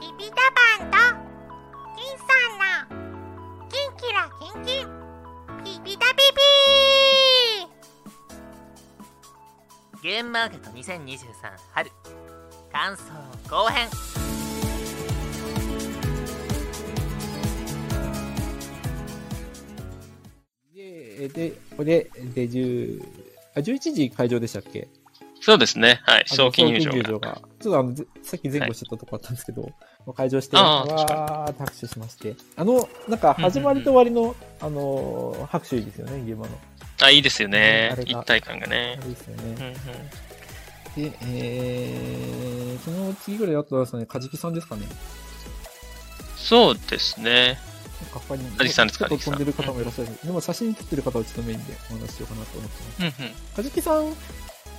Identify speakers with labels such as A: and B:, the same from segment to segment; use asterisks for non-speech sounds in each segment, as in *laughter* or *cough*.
A: ビビタバンと金さんのキンキラキンキンビビタビビ
B: ゲームマーケット2023春感想後編
C: で、で、これで、で、10、あ、11時会場でしたっけ？
D: そうですね。はい。賞金入場が。
C: が。ちょっとあの、ぜさっき前後してたとこあったんですけど、会場して、
D: あ
C: わ
D: あ
C: ーって拍手しまして。あの、なんか始まりと終わりの、あのー、拍手いいですよね、ゲームの。
D: あ、いいですよね一体感が
C: あ
D: ね
C: れ。ですよね。
D: うんうん
C: で、えー、その次ぐらいだったらね、カジキさんですかね。
D: そうですね。
C: なんか他に、
D: カジキさんです
C: ちょっと飛んでる方もいらっしゃる。でも写真撮ってる方をちょっとメインでお話ししようかなと思ってます。
D: うんうん。
C: カジキさん、ぼ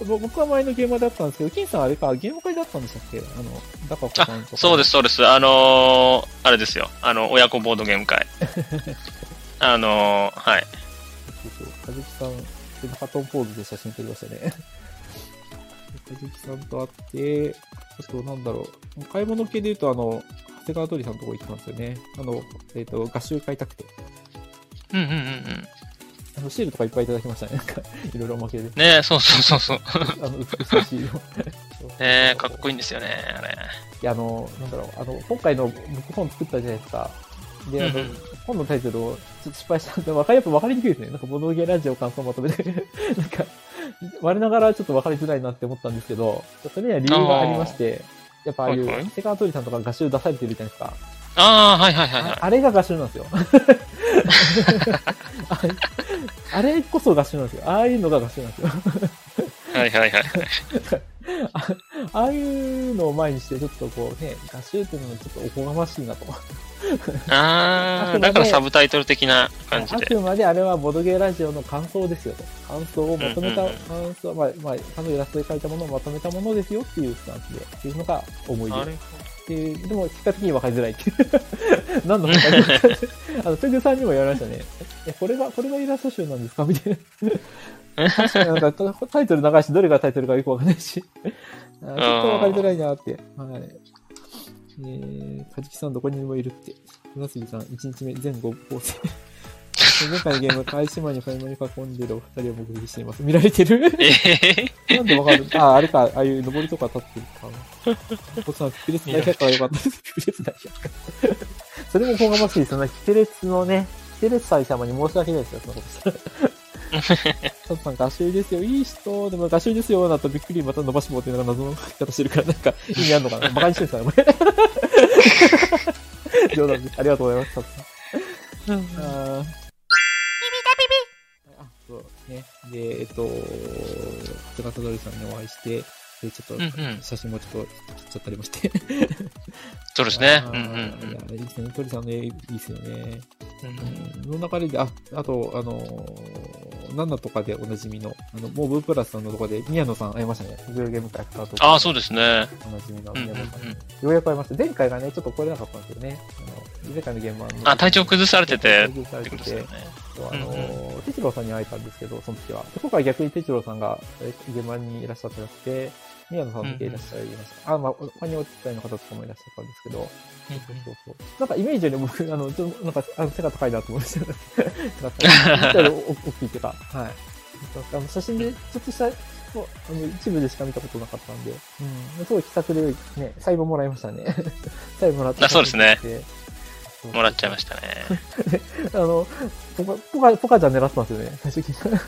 C: 僕は前のゲーマーだったんですけど、金さんあれか、ゲーム会だったんでしたっけ？あの、ダカコさんとか。
D: そうです、。そうです。あのー、あれですよ。あの、親子ボードゲーム会。*laughs* あのー、はい。
C: そうそう。カジキさん、ハトンポーズで写真撮りましたね。カジキさんと会って、あとなんだろう、買い物系で言うと、あの、長谷川鳥さんのとこ行ったんですよね。あの、えっ、と、合集買いたくて。
D: うんうんうんうん。
C: あの、シールとかいっぱいいただきましたね。なんか、いろいろおまけで。
D: ねそうそうそうそう。
C: あの、美しいシールを。*laughs*
D: ねかっこいいんですよね、あれ。
C: いや、あの、なんだろう、あの、今回の僕本作ったじゃないですか。で、あの、
D: うんうん
C: 本のタイトルをちょっと失敗したんで、わかり、やっぱ分かりにくいですね。なんか、ボドゲラジオ感想まとめて、*laughs* なんか、我ながらちょっと分かりづらいなって思ったんですけど、それには理由がありまして、やっぱああいう、
D: はいはい
C: セカントリさんとか画集出されてるじゃないですか。
D: ああ、はいはいはいはい。
C: ああれが画集なんですよ。*laughs* *laughs* あれこそ画集なんですよ。ああいうのが画集なんですよ。
D: はいはいはい。
C: あ *laughs* ああいうのを前にして、ちょっとこうね、画集っていうのはちょっとおこがましいなと。
D: あ *laughs* あ、だからサブタイトル的な感じで。
C: あくまであれはボドゲーラジオの感想ですよと。感想をまとめた、感想、まあ、まあ、あのイラストで描いたものをまとめたものですよっていうスタンスで、っていうのが思い出。ていう、でも結果的に分かりづらいっていう。*laughs* 何の話か *laughs* あの、トゥグさんにも言われましたね。え、これが、これがイラスト集なんですか？*laughs* みたいな。確かになんかタイトル長いし、どれがタイトルかよく分かんないし。あちょっと分かりづらいなって。はい。えー、カジキさんどこにでもいるって。船杉さん、1日目、全5構成。前回のゲーム、開始前に買い物に囲んでるお二人を目撃しています。見られてる？
D: ええ
C: なんでわかる？あ、あれか、ああいう登りとか立ってるか。おっさん、キテレツ大百科がよかったです。キテレツ大百科。それもこがましいですよね。キテレツのね、キテレツ祭様に申し訳ないですよ、そんなことしたら。トッさん、合集ですよ。いい人。でも合集ですよ。だとびっくりまた伸ばし棒っていうのが謎の書き方してるから、なんか意味あるのかな？バカにしてるんですかね、これ。冗談です。ありがとうございます、トッさん。あね。で、えっと、長谷川さんにお会いして、で、ちょっ
D: うんうん
C: と、写真もちょっと撮っちゃったりもして。
D: そうですね。うんうん
C: いや、いいですね。鳥さんの絵いいですよね。
D: うんうん。
C: うん。の流れで、あ、あと、あのー、ナナとかでおなじみの、あの、モーブプラスさんのとこで、宮野さん会いましたね。グルゲーム会スタート。
D: ああ、そうですね。
C: おなじみの
D: うんうんうん
C: 宮野さん。ようやく会いました。前回がね、ちょっと来れなかったんですよね。あの、前回のゲームはの
D: あ、体調崩されてて、
C: 崩されてて
D: ってことですよね。
C: そうあの
D: うん
C: ー、哲郎さんに会えたんですけど、その時は。で今回逆に哲郎さんがえ現場にいらっしゃってなくて、宮野さんだけいらっしゃいました。あ、まあ、他にお手伝いの方とかもいらっしゃったんですけど、そうそうそう。なんかイメージより僕、あの、ちょっとなんか、あの背が高いなと思いました。なんか、思ったより大きいっていうか、はい。あの写真で、ちょっとした、そうあの一部でしか見たことなかったんで、うん、すごい気さくで、ね、サインもらいましたね。サインもらって。
D: あそうですねもらっちゃいましたね。*laughs*
C: あの、ポカ、ポカ、ポカちゃん狙ってたんですよね、最初聞い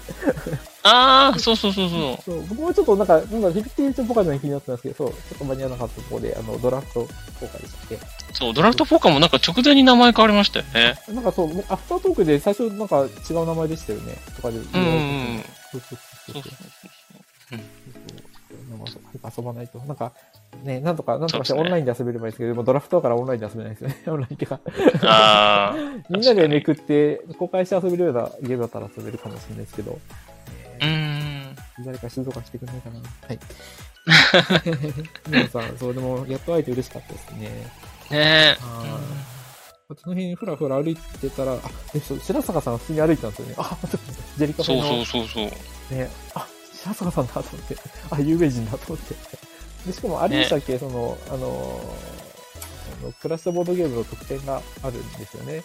C: た。
D: ああ、そうそうそうそう。
C: そう、僕もちょっとなんか、なんか、フィフティーチポカちゃん気になってたんですけど、そう、ちょっと間に合わなかったところで、あの、ドラフトポカでしたっけ？
D: そう、ドラフトポーカーもなんか直前に名前変わりましたよね。
C: なんかそう、アフタートークで最初なんか違う名前でしたよね、とかで言われてて。
D: うん
C: そうそうそうそう。
D: そうん
C: そうなんかそう遊ばないと。なんか、ね、なんとか、なんとかしてオンラインで遊べればいいですけど、でもドラフトだからオンラインで遊べないですよね。オンラインってか。
D: ああ、*laughs*
C: みんなでめくって、公開して遊べるようなゲームだったら遊べるかもしれないですけど。
D: うーん。
C: 誰か静かしてくれないかな。はい。*laughs* 皆さん、そう、でも、やっと会えて嬉しかったですね。
D: ね
C: あーその辺ふらふら歩いてたら、あ、え、そう、白坂さんが普通に歩いてたんですよね。あ、ジェリカフェの
D: そうそうそうそう。
C: ね、あ、白坂さんだと思って、あ、有名人だと思って。で、しかもあれでしたっけ、その、あのクラッシュボードゲームの特典があるんですよね。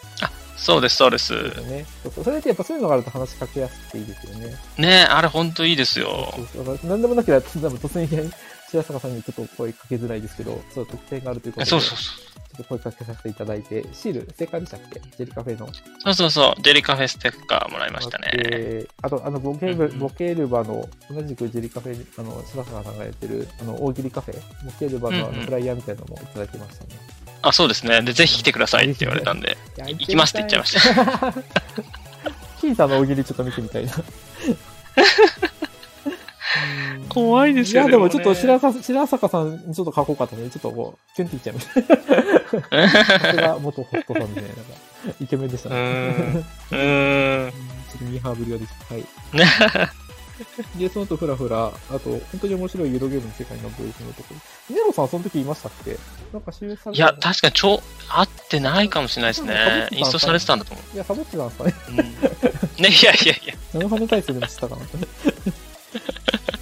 D: そうです、そうです。
C: ね。そうそうそれってやっぱそういうのがあると話しかけやすくていいですよね。
D: ねあれ本当いいですよ
C: そ。うそうだから何でもなければ、突然白坂さんにちょっと声かけづらいですけど、そう特典があるということで、
D: そうそうそ
C: ちょっと声かけさせていただいて、シール、正解でしたっけ？ジェリカフェの。
D: う。そうそうそう。ジェリカフェステッカーもらいましたね。
C: であと、あの、ボケル
D: うんうん
C: ボケルバの、同じくジェリカフェ、あの、白坂さんがやってる、あの、大喜利カフェ、ボケルバのあ
D: うんうん
C: のフライヤーみたいなのもいただきましたね。
D: あ、そうですね。で、ぜひ来てくださいって言われたんで、行きますって言っちゃいました。
C: た。*laughs* 金さんの大喜利ちょっと見てみたいな。*laughs*
D: 怖いですよ
C: いや、でもちょっと白坂白坂さん、ちょっとかっこよかったね。ちょっとこう、キュンっていっちゃいました。さすが元ホットさんみたいな、なんか、イケメンでした
D: う
C: ね。
D: ーん。うーん。
C: ちょっとミーハーぶりができた。はい。*laughs* で、その後、ふらふら、あと、本当に面白いユーロゲームの世界のボイスのところ。ネロさん、その時いましたっけ？なんか、収され
D: いや、確かに超、合ってないかもしれないです
C: うん
D: ね。インストされてたんだと思
C: いや、サボってたんですかね？
D: う。うん、ね、いやいやいや。*laughs*
C: 何の羽体操でもしたかな？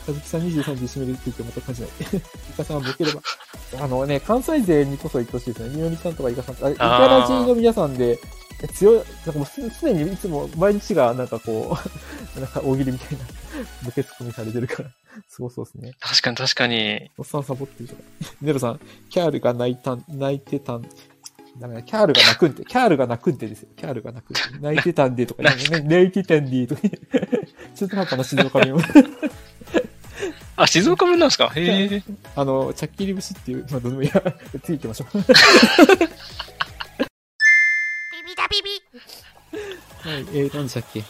C: かずきさん23で締めるって言ってもまた感じない。*laughs* イカさんはボケれば。あのね、関西勢にこそ言ってほしいですね。みのりさんとかイカさんと、あイカラジの皆さんで、え強い、なんかもうす常にいつも毎日がなんかこう、*laughs* なんか大喜利みたいな、ボケツッコミされてるから、すごそうですね。
D: 確かに確かに。
C: おっさんサボってるから。ネロさん、キャールが泣いたん、泣いてたん、ダメだ、キャールが泣くんで、キャールが泣くんでですよ。キャールが泣くんで。泣いてたんでとか、*laughs* ね、泣いてたんでとか、中途半端な静岡弁を。
D: あ、静岡弁なんですか？へえ。
C: あの、チャッキリ節っていう、まあ、どうでもいいや。次行きましょう。
A: ビビだビビ
C: はい、えー、何でしたっけ？え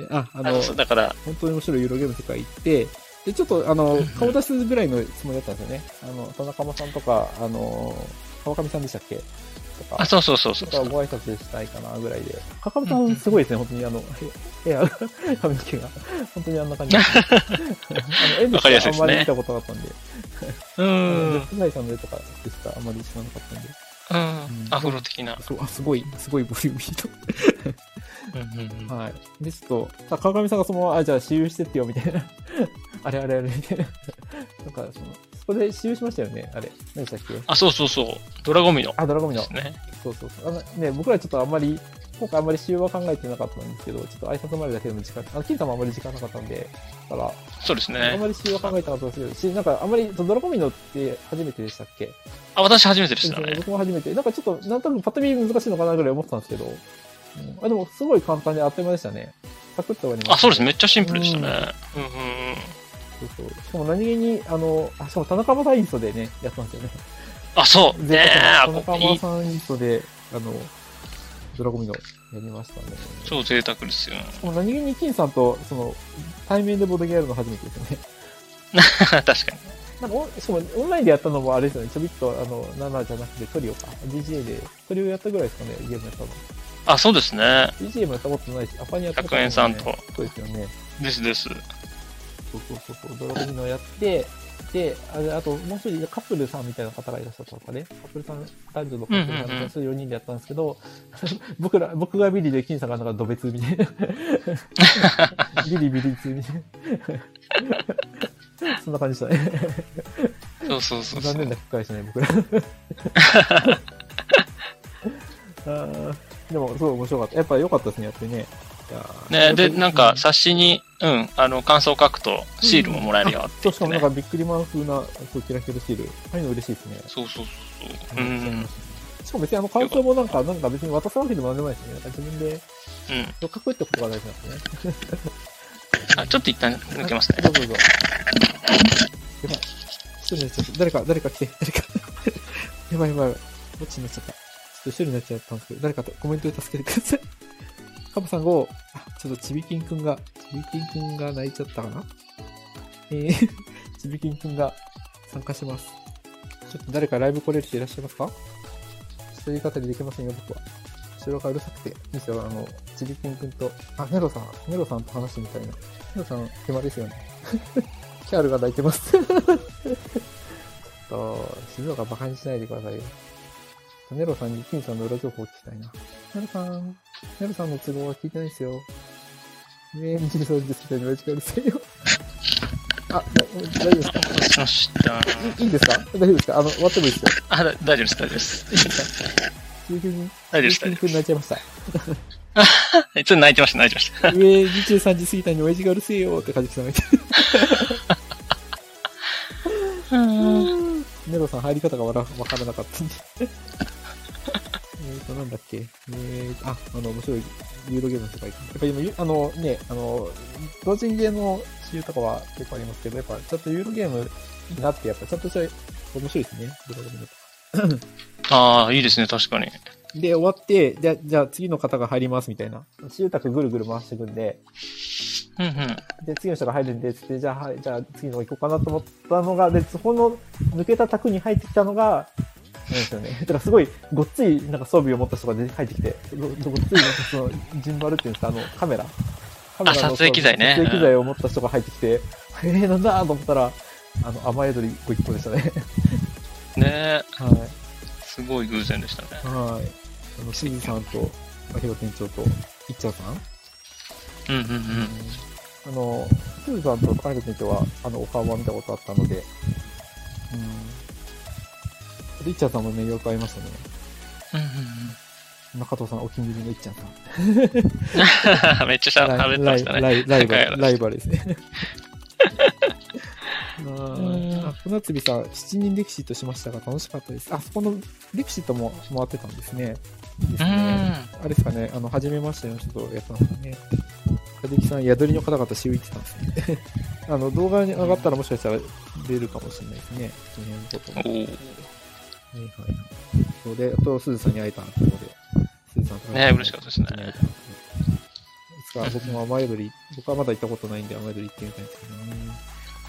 C: ー、あ、あ
D: あ
C: の、
D: そうだから、
C: 本当に面白いユーロゲームの世界行って、で、ちょっと、あの、顔出すぐらいのつもりだったんですよね。あの、田中間さんとか、あの、川上さんでしたっけ？とか。
D: あ、そうそうそうそう
C: とかご挨拶したいかなぐらいで。川上さんすごいですね、本当にあの、へヘア、髪の毛が。本当にあんな感じ。*laughs* あの、絵で
D: わかりやすいですね
C: しかあんまり見たことなかったんで。
D: う
C: あの
D: ん。
C: 福内さんの絵とかでしかあんまり知らなかったんで。
D: うん。アフロ的な。
C: そう、あ、すごい、すごいボリューミーと。
D: うんうんうん
C: はい。で、ちょっと、さ川上さんがそのまま、あ、じゃあ、私有してってよ、みたいな。あれあれあれ、な。*laughs* なんか、その、そこで私有しましたよね、あれ。何でしたっけ？
D: あ、そうそうそう。ドラゴミの。
C: あ、ドラゴミの
D: ね。
C: そうそうそう。あのね、僕らちょっとあんまり、今回あんまり私有は考えてなかったんですけど、ちょっと挨拶までだけでも時間、あの、金さんもあんまり時間なかったんで、だから、
D: そうです
C: あん
D: ね。
C: まり私有は考えてなかったんですけど、し、なんかあんまり、ドラゴミのって初めてでしたっけ？
D: あ、私初めてでしたね。
C: 僕も初めて。なんかちょっと、なんとなくパッと見難しいのかなぐらい思ってたんですけど、うん、あでも、すごい簡単であっという間でしたね。サクッと終わりました、
D: あ、そうです。めっちゃシンプルでしたね。うんうんうん。
C: そうそう。しかも何気に、あの、あ、しかも田中正インストでね、やったんですよね。
D: あ、そう。*laughs* ね
C: 田中。正インストで、あの、ドラゴミのやりましたね。
D: 超贅沢ですよ。
C: も何気に金さんと、その、対面でボードゲームの初めてですよね。*laughs*
D: 確かに。
C: なんかお、しかもオンラインでやったのもあれですよね。ちょびっと、あの、7じゃなくてトリオか。GGA で、トリオやったぐらいですかね、ゲームやったの。
D: あ、そうですね。
C: GGA もやったことないし、アパにやったことない、
D: 100円さんと。
C: そうですよね。
D: ですです。
C: そうそうそうそう、ドラゴミのやって、で、あれあと、もう一人カップルさんみたいな方がいらっしゃったのかね。カップルさん、男女のカップルさんそれ4人でやったんですけど、*laughs* 僕ら、僕がビリで、金さんがなんかドベツみたいな。*laughs* ビリビリツみたいな。そんな感じでしたね。
D: そうそうそう。
C: 残念な機会でしたね、僕ら。*laughs* あーでも、すごい面白かった。やっぱ良かったですね、やってね。
D: ねで、なんか、
C: う
D: 冊子に、うん、あの、感想を書くと、シールももらえるよって
C: そう、しかも
D: 言ってね。
C: なんかビックリマン風な、そう、キラキラシール。ああいうの嬉しいですね。
D: そうそうそう。う
C: うん
D: ん。
C: しかも別にあの感想もなんか、なんか別に渡すわけでもなんでもないですね。なんか自分で
D: うん。
C: 書くってことが大事なんですね。*laughs*
D: あ、ちょっと一旦抜けますね。
C: どうぞどうぞ。やばい。一人になっちゃった。誰か、誰か来て、誰か。やばいやばいやばい。どっちになっちゃった。ちょっと一人になっちゃったんですけど、誰かとコメントで助けてください。カブさん5、あ、ちょっとちびきんくんが、ちびきんくんが泣いちゃったかな？えー、*laughs* ちびきんくんが参加します。ちょっと誰かライブ来れる人いらっしゃいますか？一人語りできませんよ、僕は。後ろがうるさくて。いいですよ、あの、ちびきんくんと、あ、ネロさん、ネロさんと話してみたいな。ネロさん、暇ですよね。*laughs* キャールが泣いてます。*laughs* ちょっと、静岡バカにしないでくださいよ。ネロさんに金さんの裏情報を聞きたいな。ネロさん、ネロさんの都合は聞いてないですよ。ねえ、ミシルさんですみたいに間違うるせえよ。あ、大丈夫ですか？
D: しました。
C: いいいですか？大丈夫ですか？あの、終わってもいいですよ。
D: あ、だ大丈夫です、大丈夫です。
C: いいですか急に、
D: 大丈夫です、大丈
C: 急にくんになっちゃいました。
D: 夫です。ちょっと泣いてました、泣いてました。
C: 上23時過ぎたのに親父がうるせえよってカジキさんが言って。*laughs* *laughs* ネロさん入り方がわらわからなかったんで。えっと、なんだっけ？えーと、あ、あの、面白いユーロゲームの世界観。やっぱり今ゆ、あのね、あの、同人ゲーの私有とかは結構ありますけど、やっぱちょっとユーロゲームいいなって、やっぱちゃんとした面白いですね。ドラゴンボール
D: ああ、いいですね、確かに。
C: で、終わって、じゃあ、じゃあ次の方が入りますみたいな。私有宅ぐるぐる回していくんで、
D: うんうん。
C: で、次の人が入るんで、つって、じゃあ、はい、じゃあ次の行こうかなと思ったのが、で、そこの抜けた卓に入ってきたのが、なんですよね。だからすごい、ごっつい、なんか装備を持った人が出て入ってきて、ごごっつい、なんかその、ジンバルっていうんですか、あの、カメラ。カメラの
D: 撮影機材ね
C: 撮影機材を持った人が入ってきて、えー、なんだと思ったら、あの、雨宿りご一個でしたね。
D: ねえ、
C: はい。
D: すごい偶然でしたね。
C: はい。あの、しずさんと、まひろ店長と、いっちゃんさん
D: うんうんうん。
C: あの、すずさんと高弘店長は、あの、お顔は見たことあったので、うん。で、いっちゃんさんもね、よく会いましたね。
D: うんうん
C: 中藤さん、お気に入りのいっちゃんさん。
D: うん。めっちゃしゃ
C: ライ
D: 喋ってましたね。
C: ライライバル、ライバルですね。*laughs* あ船釣りさん、7人レクシットしましたが楽しかったです。あそこのレクシットも回ってたんですね。いいです
D: う
C: ね。
D: ん。
C: あれですかね、あの、初めましての人とやったんですかね。かじきさん、宿りの方々、しういってたんですね。*laughs* あの、動画に上がったらもしかしたら出るかもしれないですね。その辺のことはいはい。そうで、あと、すずさんに会えたということで、すずさんと
D: ね嬉しかったですね
C: いつか僕も雨宿り、僕はまだ行ったことないんで雨宿り行ってみたいんですけどね。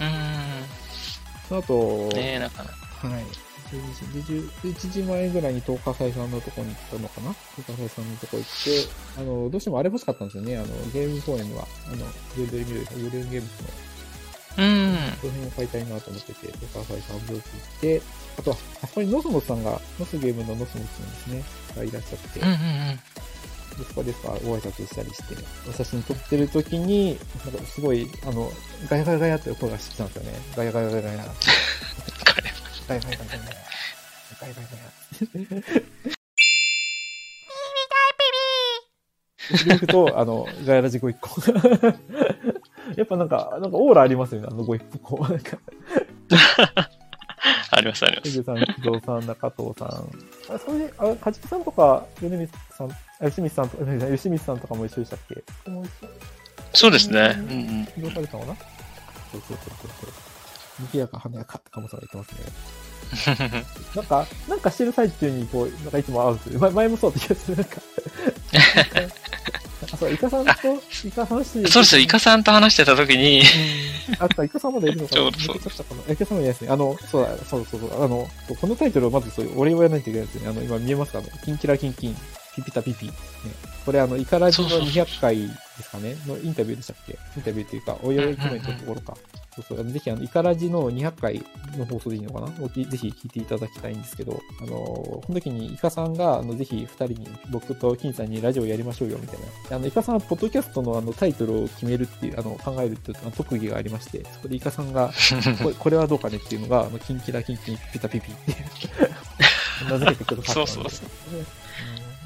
D: う
C: その後、
D: ん。ねえ、なかなか。
C: はい。12時で11時前ぐらいに東華祭さんのとこに行ったのかな？東華祭さんのとこ行って、あの、どうしてもあれ欲しかったんですよね。あの、ゲーム公演は、あの、ゲームで見る、ゴールデンゲームズの、
D: うん。
C: その辺を買いたいなと思ってて、東華祭さんを行って、あとは、あそこにノスモスさんが、ノスゲームのノスモスさんですね、がいらっしゃって、
D: うんうんうん。
C: でそこでさ、ご挨拶したりして、お写真撮ってる時に、なんかすごい、あの、ガヤガヤガヤって声がしてきたんですよね。ガヤガヤガヤガヤ。ガヤガヤガヤガヤ。ガヤガヤガヤ。で行くと、あの、ガヤラジご一個。やっぱなんか、なんかオーラありますよね、あのご一個。なんか、
D: あります、あります。
C: さん、木造さん、中藤さん。あ、それで、あ、かじきさんとか、米光さん、あ、吉光さんとか、吉光さんとかも一緒でしたっけ？
D: そうですね。うんうん。
C: 起動されたのかな？そうそうそうそうそう。賑やか華やかってカモさんが言ってますね。なんか、なんかしてる最中に、こう、なんかいつも会うんですよ。前前もそうだった気がする。なんか。*laughs* あ、そう、イカさんと、イカ話してる
D: そうですよ、イカさんと話してた時に、
C: うんあった、イカさんまだいるのかな
D: ちょうどそう
C: かなイカさんもいないですね。あの、そうだ、そうそうそう。あの、このタイトルをまずそう、俺をやらないといけないですよね。あの、今見えますかあの、キンキラキンキン、ピピタピピ。ね、これあの、イカラジの
D: そうそうそう
C: 200回ですかねのインタビューでしたっけ？インタビューっていうか、お祝いコメントのところか。そうそう。あのぜひ、あの、イカラジの200回の放送でいいのかな？ぜひ聞いていただきたいんですけど、あの、この時にイカさんが、あの、ぜひ二人に、僕と金さんにラジオやりましょうよ、みたいな。あの、イカさんは、ポッドキャストのあの、タイトルを決めるっていう、あの、考えるっていう特技がありまして、そこでイカさんが、*laughs* これこれはどうかねっていうのが、あの、キンキラキンキンピピタピピっていう、*laughs* 名付けてくださったんで。
D: そうそうそう
C: うん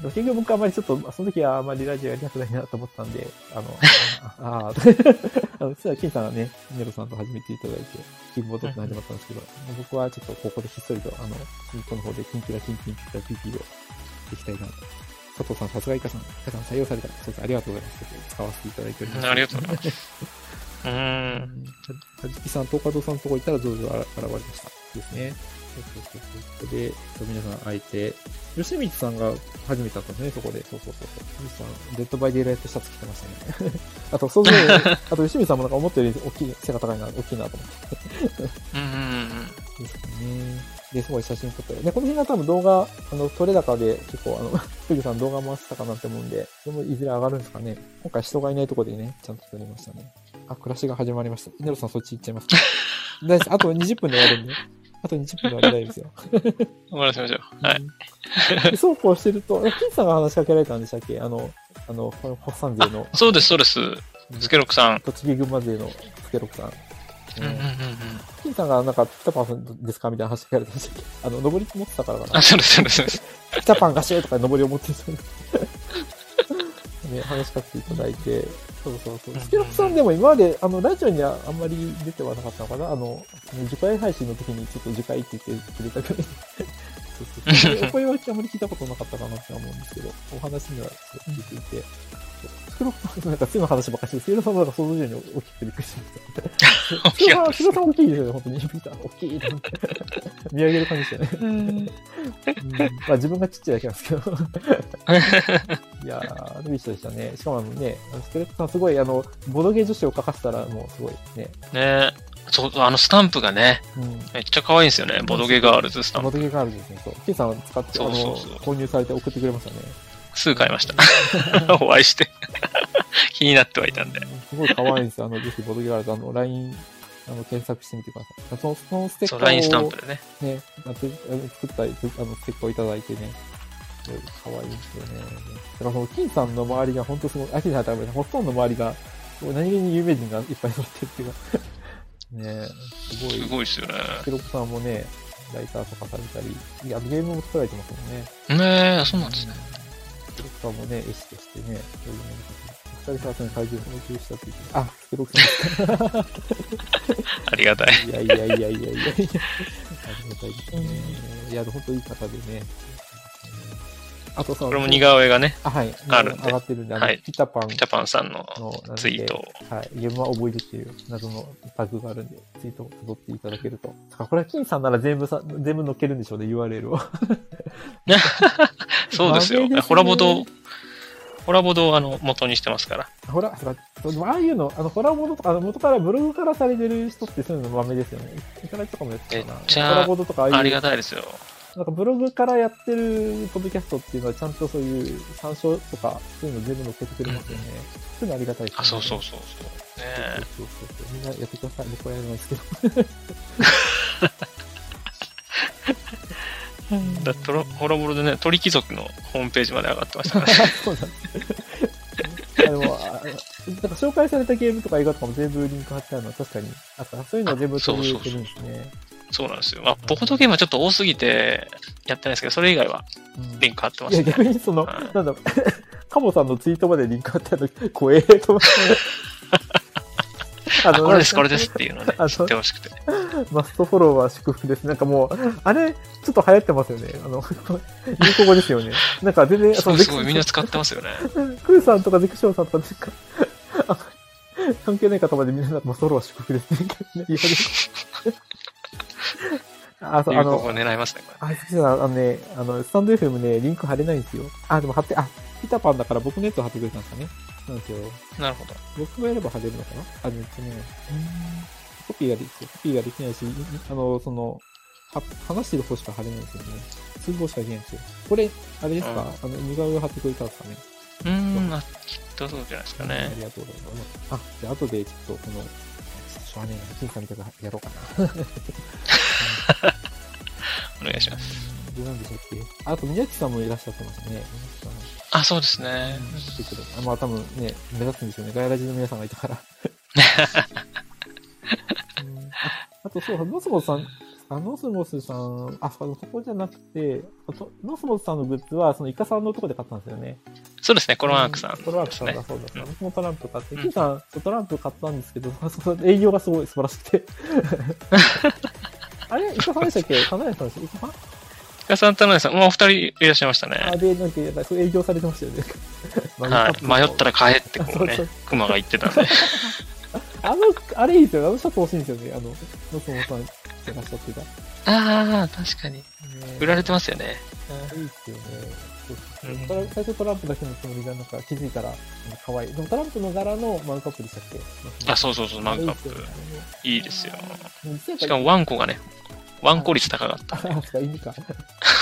C: 結局僕はあまりちょっと、その時はあまりラジオやりたくないなと思ったんで、あの、*laughs* ああ、あの、そしたら金さんがね、ネロさんと始めていただいて、キーボードって始まったんですけど、僕はちょっとここでひっそりと、あの、ニコの方でキンキラキンキンピピタピピをできたいなと。佐藤さん、さすがイカさん、イカさん採用された。そうですありがとうございます。使わせていただいております。
D: ありがとうございます。うーん。
C: はじきさん、東海道さんのとこ行ったら、どうぞ現れました。ですね。そうそうそうそう。で、皆さん会えて、吉光さんが初めて会ったんですね、そこで。そうそうそうそう。吉光さん、デッドバイデイライトシャツ着てましたね。*laughs* あと、そうそう、*laughs* あと吉光さんもなんか思ったより大きい、背が高いな、大きいなと思って。
D: うんうんうん。
C: ですかね。で、すごい写真撮って。で、この辺が多分動画、あの、撮れ高で結構、あの、ふぐさん動画回してたかなって思うんで、それもいずれ上がるんですかね。今回人がいないとこでね、ちゃんと撮りましたね。あ、暮らしが始まりました。ネロさんそっち行っちゃいますか？*laughs* 大丈夫です。あと20分で終わるんで。あと20分で終わり大丈夫ですよ。*laughs*
D: 終わらせましょう。はい。
C: い。でそうこうしてると、金さんが話しかけられたんでしたっけ？あの、あの、ホッサン勢の、
D: そうです、そうです。スケロックさん。
C: 栃木群馬勢のスケロクさん。ね。
D: うんうんうんうん。
C: 金さんがなんか、ピタパンですか？みたいな話聞かれてましたっけ？あの、登り持ってたからかな
D: あ、。そうです、そうです。
C: ピタパンがしとか登りを持ってるんですよね。*laughs* ね、話しかけていただいて、そうそうそう。スケロクさんでも今まで、あの、ラジオにはあんまり出てはなかったのかな？あの、次回配信の時にちょっと次回って言ってくれたぐらい。*laughs* そうそうそう。お声はあんまり聞いたことなかったかなって思うんですけど、お話には聞いていて、クさんなんか次の話ばっかりして、スケロクさんもなんか想像以上に大きくてびっくりしました。スケロクさん、スケロクさん大きいですよね、本当に。ピーター、大きいと思って。見上げる感じでしたね。うんまあ自分がちっちゃいだけなんですけど。*laughs* いやー、ルビッシュでしたね。しかもあのね、スケレットさんすごい、あの、ボドゲ女子を書かせたらもうすごいね。
D: ねそう、あのスタンプがね、
C: うん。
D: めっちゃ可愛いんですよね。ボドゲガールズスタンプ。
C: ボドゲガールズですね。そう。ケイさん使って、
D: そうそうそう
C: あの、購入されて送ってくれましたね。
D: すぐ買いました。*laughs* お会いして。*laughs* 気になってはいたんで。
C: すごい可愛いんですよ。あの、ぜひボドゲガールズ、あの、LINE、あの、検索してみてください。その、そのステッカーを。
D: LINE スタンプでね。
C: ね、作った、あの、ステッカーをいただいてね、すごい可愛いですよね。だからその、金さんの周りが本当すごい、あ、金さんはダメだ、ほとんどの周りが、何気に有名人がいっぱい揃ってるっていうか、*laughs* ねすごい、
D: すごいですよね。
C: ヒロコさんもね、ライターとかされたり、いや、ゲームも作られてますもんね。
D: ねえ、そうなんですね。
C: ヒロコさんもね、絵師としてね、そういうのも二人さんに怪獣を要求したっていう。あ、ヒロコさん。*laughs*
D: ありがたい。
C: いやいやいやいやいやいや。ありがたいですね。いや、本当いい方でね。あとさ、
D: これも似顔絵がね、
C: あ、はい。
D: あるんで
C: 上がってるんで、あの、
D: はい
C: ピタパン
D: ピタパンさんのツイートを。
C: はい。ゲームは覚えるっていう謎のタグがあるんで、ツイートを辿っていただけると。これは金さんなら全部さ、全部載っけるんでしょうね、URL を。*laughs*
D: そうですよ。ホラボド、ホラボドをあの元にしてますから。
C: ほら、ああいうの、あの、ホラボドとか、あの、元からブログからされてる人ってそういうの豆ですよね。いただきとかもやってたかな。ホラボドとかああいう、
D: ありがたいですよ。
C: なんかブログからやってるポッドキャストっていうのはちゃんとそういう参照とか、そういうの全部載っけてくれますよね。そういうのありがたいですね。
D: あ、そうそうそうそう。ね
C: そうそうそうそう。みんなやってください。僕はやらないですけど。
D: え。*laughs* だトロホラボロでね、鳥貴族のホームページまで上がってましたね。*laughs*
C: そうなんです。あでも、あなんか紹介されたゲームとか映画とかも全部リンク貼ってあるのは確かにあった。そういうのを全部取り入れてるんですね。
D: そうなんですよ。まあ、ボードゲームはちょっと多すぎてやってないですけど、それ以外は
C: うん
D: リンク貼ってま
C: いや、
D: すね。
C: 逆にその、
D: はい
C: なんだろう、*laughs* カモさんのツイートまでリンク貼ってあるの、怖えと思って。*laughs* あ
D: あ、これです、これ
C: で
D: ですっていうのをね
C: あ、
D: 知
C: そう
D: ってほしくて。
C: マストフォローは祝福です。なんかもう、あれ、ちょっと流行ってますよね。あの、*laughs* 流行語ですよね。なんか全然、
D: すごい、
C: ゼク
D: すごい、みんな使ってますよね。
C: クーさんとかゼクションさんとか、関係ない方までみんな、マストフォローは祝福ですって言い始めあ、そう、あの
D: 狙いますね、こ
C: あ、ゼクションさん、あのね、あの、スタンド FM ね、リンク貼れないんですよ。あ、でも貼って、あ、ピタパンだから僕のやつを貼ってくれたんですかね。なんですよ。
D: れ。なるほど。
C: 僕がやれば貼れるのかな？あ、めっちゃね、コピーができコピーができないし、あの、その、は話してる方しか貼れないんですよね。通報しかできないんですよ。これ、あれですか、
D: うん
C: あの、似顔絵を貼ってくれたんですかね？
D: うーん、まあ、きっとそうじゃないですか
C: あ
D: ね。
C: りがとうございます。あ、じゃあ後でちょっとこの、しょうがねえな、金さんみたいなやろうかな。*laughs*
D: お願いします。
C: で、なんでしたっけ？あと、宮地さんもいらっしゃってましたね。
D: あ、そうですね。
C: あまあ多分ね、目立つんでしょうね。ガヤラジの皆さんがいたから。*laughs* うんああとそう、ノスモスさん、あノスモスさん、あ、そこじゃなくて、ノスモスさんのグッズは、そのイカさんのとこで買ったんですよね。
D: そうですね、コロワークさん。
C: コロワークさん
D: ね
C: がそうだった。
D: うん
C: 僕もトランプ買って、
D: うん
C: キーさん、トランプ買ったんですけど、そ *laughs* の営業がすごい素晴らしくて。*laughs* あれイカさんでしたっけ？金谷さんでしたイカさん？
D: イカさん、田辺さん、もうお二人いらっしゃいました
C: あ、
D: ね。
C: で、なんか、やっぱ営業されてましたよね。
D: はい。迷ったら買えってこうね
C: そうそう、
D: クマが言ってたんで。*laughs*
C: あの、あれいいですよね。あのシャツ欲しいんですよね。あの、ノスモさんってらっしゃってた。ね
D: ああ、確かに。売られてますよね。
C: いいですよね。そうそう
D: うん
C: 最初トランプだけのつもりが、なんか気づいたら、可愛い。でもトランプの柄のマグカップでしたっけ？
D: あ、そうそうそう、マグカップ。いいですよ。
C: プ
D: しかもワンコがね、ワンコ率高かった。
C: あ、そうか、犬か。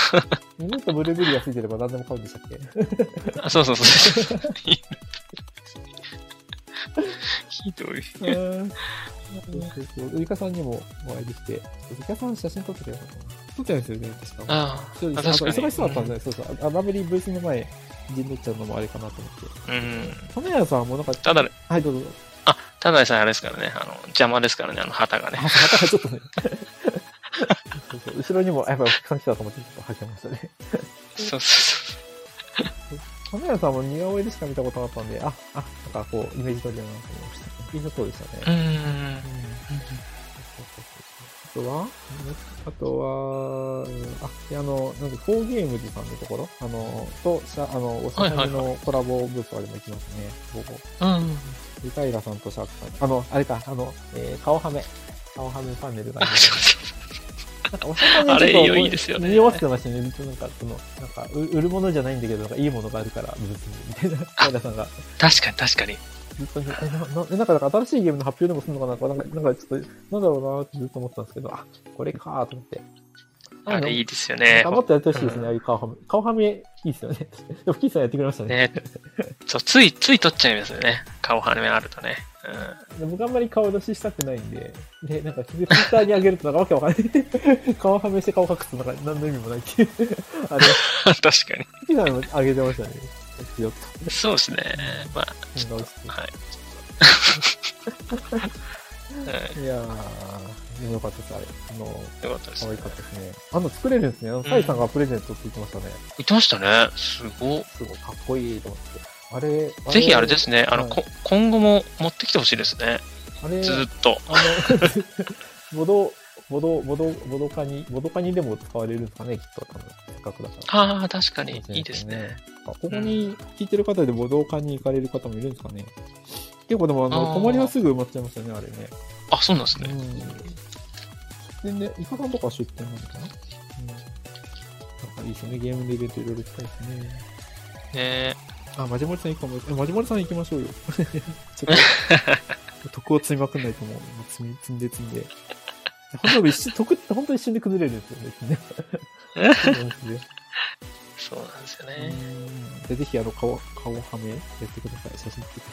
C: *laughs* 犬とブルーベリーがついてれば何でも買うんでしたっけ？
D: あ、そうそうそう。*laughs* *laughs* *laughs* ひどい。
C: うんそうそうそう。ウイカさんにもお会いできて、ウイカさん写真撮ってたのかな撮ってないですよね、確か。
D: あ
C: そう
D: あ、確かに。
C: 忙しそうだったんで、そうそう。あバベリースの前、陣取っちゃうのもあれかなと思って。
D: うん。
C: 花屋さんもなんか、
D: ただね、
C: はい、どうぞ。
D: ただでさえあれですからね、あの、邪魔ですからね、あの旗がね
C: あ、。またちょっとね。*laughs* そうそう後ろにも、やっぱりお客さん来たと思ってちょっとはけましたね。
D: そうそうそ
C: 花屋さんも似顔絵でしか見たことなかったんで、あ、あ、なんかこう、イメージ通りだなと思いました。印象そうでしたね。
D: う。ん。
C: うんあとはあとは、うんあ、いやあの、なんか、フォーゲームズさんのところ？あの、と、シャあの、おしゃべりのコラボブースとかでも行きますね。午後。
D: うん。
C: リタイラさんとシャークさん。あの、あれか、あの、えー顔はめ。顔はめパネルがあり
D: あ、
C: ますなんかお魚
D: あれ
C: ちょっと
D: いいですよね
C: 匂わせてましたね。なんか、その、なんか、う売るものじゃないんだけど、なんかいいものがあるから、ブースに、みたいな、平さんが。
D: 確かに確かに。
C: ずっとな、な、えなんか、なんか新しいゲームの発表でもするのかなとか、なんか、なんかちょっと、なんだろうなってずっと思ってたんですけど、あ、これかーと思って。
D: あれいいですよね。
C: 頑張ってやってほしいですね、ああいう顔はめ。顔はめ、いいですよね。*laughs* でも、キーさんやってくれましたね。
D: ね。そう、つい、つい取っちゃいますよね。顔はめあるとね。
C: で僕あんまり顔出ししたくないんで、で、なんか、ツイッターに上げるとなんかわけわかんない。*laughs* 顔はめして顔隠すとなんか何の意味もないっていう。*laughs* あれ、
D: うん。確かに。
C: キーさんも上げてましたね。よっと。
D: そうですね。まあ、
C: 変顔して。*laughs*
D: はい。
C: いやー、でもよかったです、あれ。あの、
D: よかったですね
C: 可愛。かったですね。あの、作れるんですね。あの、サイさんがプレゼントって言ってましたね。
D: 言ってましたね。すご
C: すごいかっこいいと思って。あれ、
D: ぜひあれですね。あの、
C: はい
D: こ今後も持ってきてほしいですね。
C: あれ、
D: ずーっと。
C: あの、*laughs* ボド、ボド、ボド、ボドカニ、ボドカニでも使われるんですかね、きっと多分。せっかくだから。
D: ああ、確かに。いいですね。
C: あここに聞いてる方でボドカニ行かれる方もいるんですかね。結構でも、あの、泊まりはすぐ埋まっちゃいましたね、あれね。
D: あ、そうなんですね。
C: うん。全然、イカさんとか出店なのか？なうん。なんかいいですよね、ゲームのイベントいろいろしたいですね。
D: ね
C: あ、マジモリさん行くかも。え、マジモリさん行きましょうよ。*laughs* ちょっと、徳を積みまくんないと思う。積み、積んで積んで。本当に一瞬、徳って本当に一瞬で崩れるんですよね。そうなんですね。
D: そうなんですよ
C: う
D: ね。
C: んで、ぜひ、あの、顔、顔はめやってください。写真撮ってく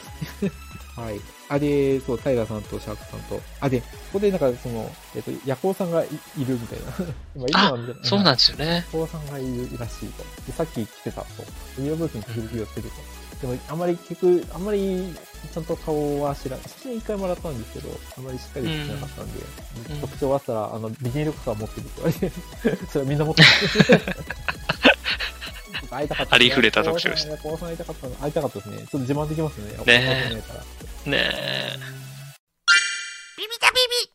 C: ださい。*laughs* はい。あ、で、そう、タイラーさんとシャークさんと、あ、で、ここでなんか、その、えっと、ヤコウさんがいいるみたいな。*laughs* 今、今はみたいな。
D: そうなんですよね。
C: ヤコウさんがいるらしいと。で、さっき来てたと。ウィアブースに時々寄ってると。でも、あまり結局、あんまり、ちゃんと顔は知らん。写真一回もらったんですけど、あまりしっかりしてなかったんで、
D: うん
C: 特徴があったら、あの、ビニール傘持ってるって言われて、*laughs* それみんな持ってる。*laughs* 会いたかった。
D: ありふれた特徴でした
C: ヤコウさん会いたかったの。会いたかったですね。ちょっと自慢できますね。
D: ね
C: 会えないから
D: ねえ。
A: ビビタビビ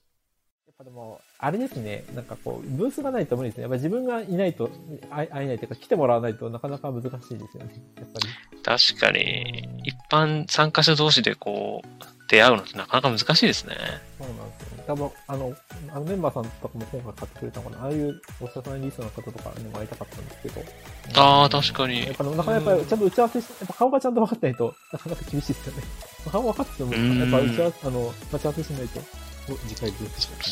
C: やっぱでも、あれですね、なんかこう、ブースがないと無理ですね。やっぱ自分がいないと、会会えないというか、来てもらわないとなかなか難しいですよね。やっぱり。
D: 確かに、一般参加者同士でこう、出会うのってなかなか難しいですね。
C: そうなんですよね。多分、あの、あのメンバーさんとかも今回買ってくれたのかな。ああいうお医者さんリストの方とかにも会いたかったんですけど。
D: ああ、確かに
C: やっ。ぱ、なかなかやっぱりちゃんと打ち合わせして、やっぱ顔がちゃんと分かってないと、なかなか厳しいですよね。*laughs* 顔分かってても、
D: うん
C: やっぱ打ち合わせ、あの、待ち合わせしないと、お次回ブースしかね。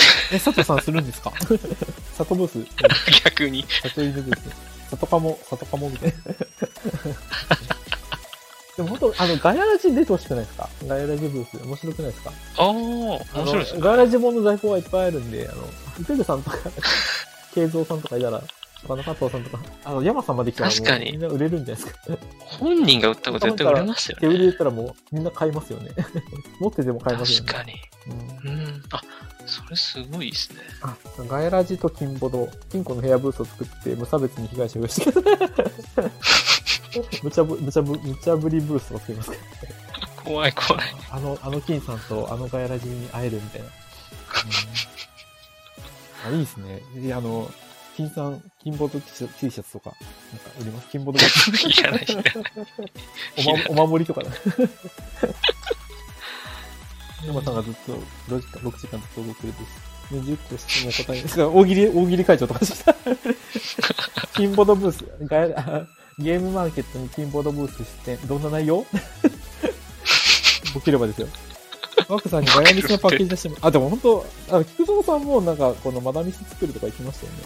C: *laughs* え、佐藤さんするんですか？佐藤ブース *laughs*
D: 逆に。
C: 佐藤犬ブース。里かも、里かもみたいな。でも本当、あの、ガヤラジに出てほしくないですか？ガヤラジブース。面白くないですか？
D: ああ、面白いですね。
C: ガヤラジ本の在庫がいっぱいあるんで、あの、イテルさんとか、慶三さんとかいたら、他の加藤さんとか、あの、山さんまで来たら
D: 確かに
C: みんな売れるんじゃないですか？
D: 本人が売ったこと絶対売れますよ
C: 手売り。言ったらもうみんな買いますよね。*laughs* 持ってても買いますよね。
D: 確かに。
C: うん
D: うん。あ、それすごいですね。
C: あ、ガヤラジと金ボド、金庫の部屋ブースを作って無差別に被害者をしてください。無茶ぶ、無茶ぶ、無茶ぶりブースを作りますから。
D: 怖い怖い。
C: あの、あの金さんとあのガヤラジに会えるみたいな。うん、あ、いいですね。で、あの、金さん、金ボード T シャツ T シャツとか、なんか売ります？金ボード
D: いらないいらない
C: おま、お守りとかね。山さんがずっと6時間、6時間ずっと動くるです。20個質問答えですが、大喜利、大喜利会長とかしてた。*laughs* 金ボードブース、ガヤあゲームマーケットに金ボードブース出店、どんな内容？ボケればですよ。*laughs* マークさんにガヤミスのパッケージ出しても、あ、でも本当、あの、菊蔵さんもなんか、このマダミス作るとか言ってましたよね。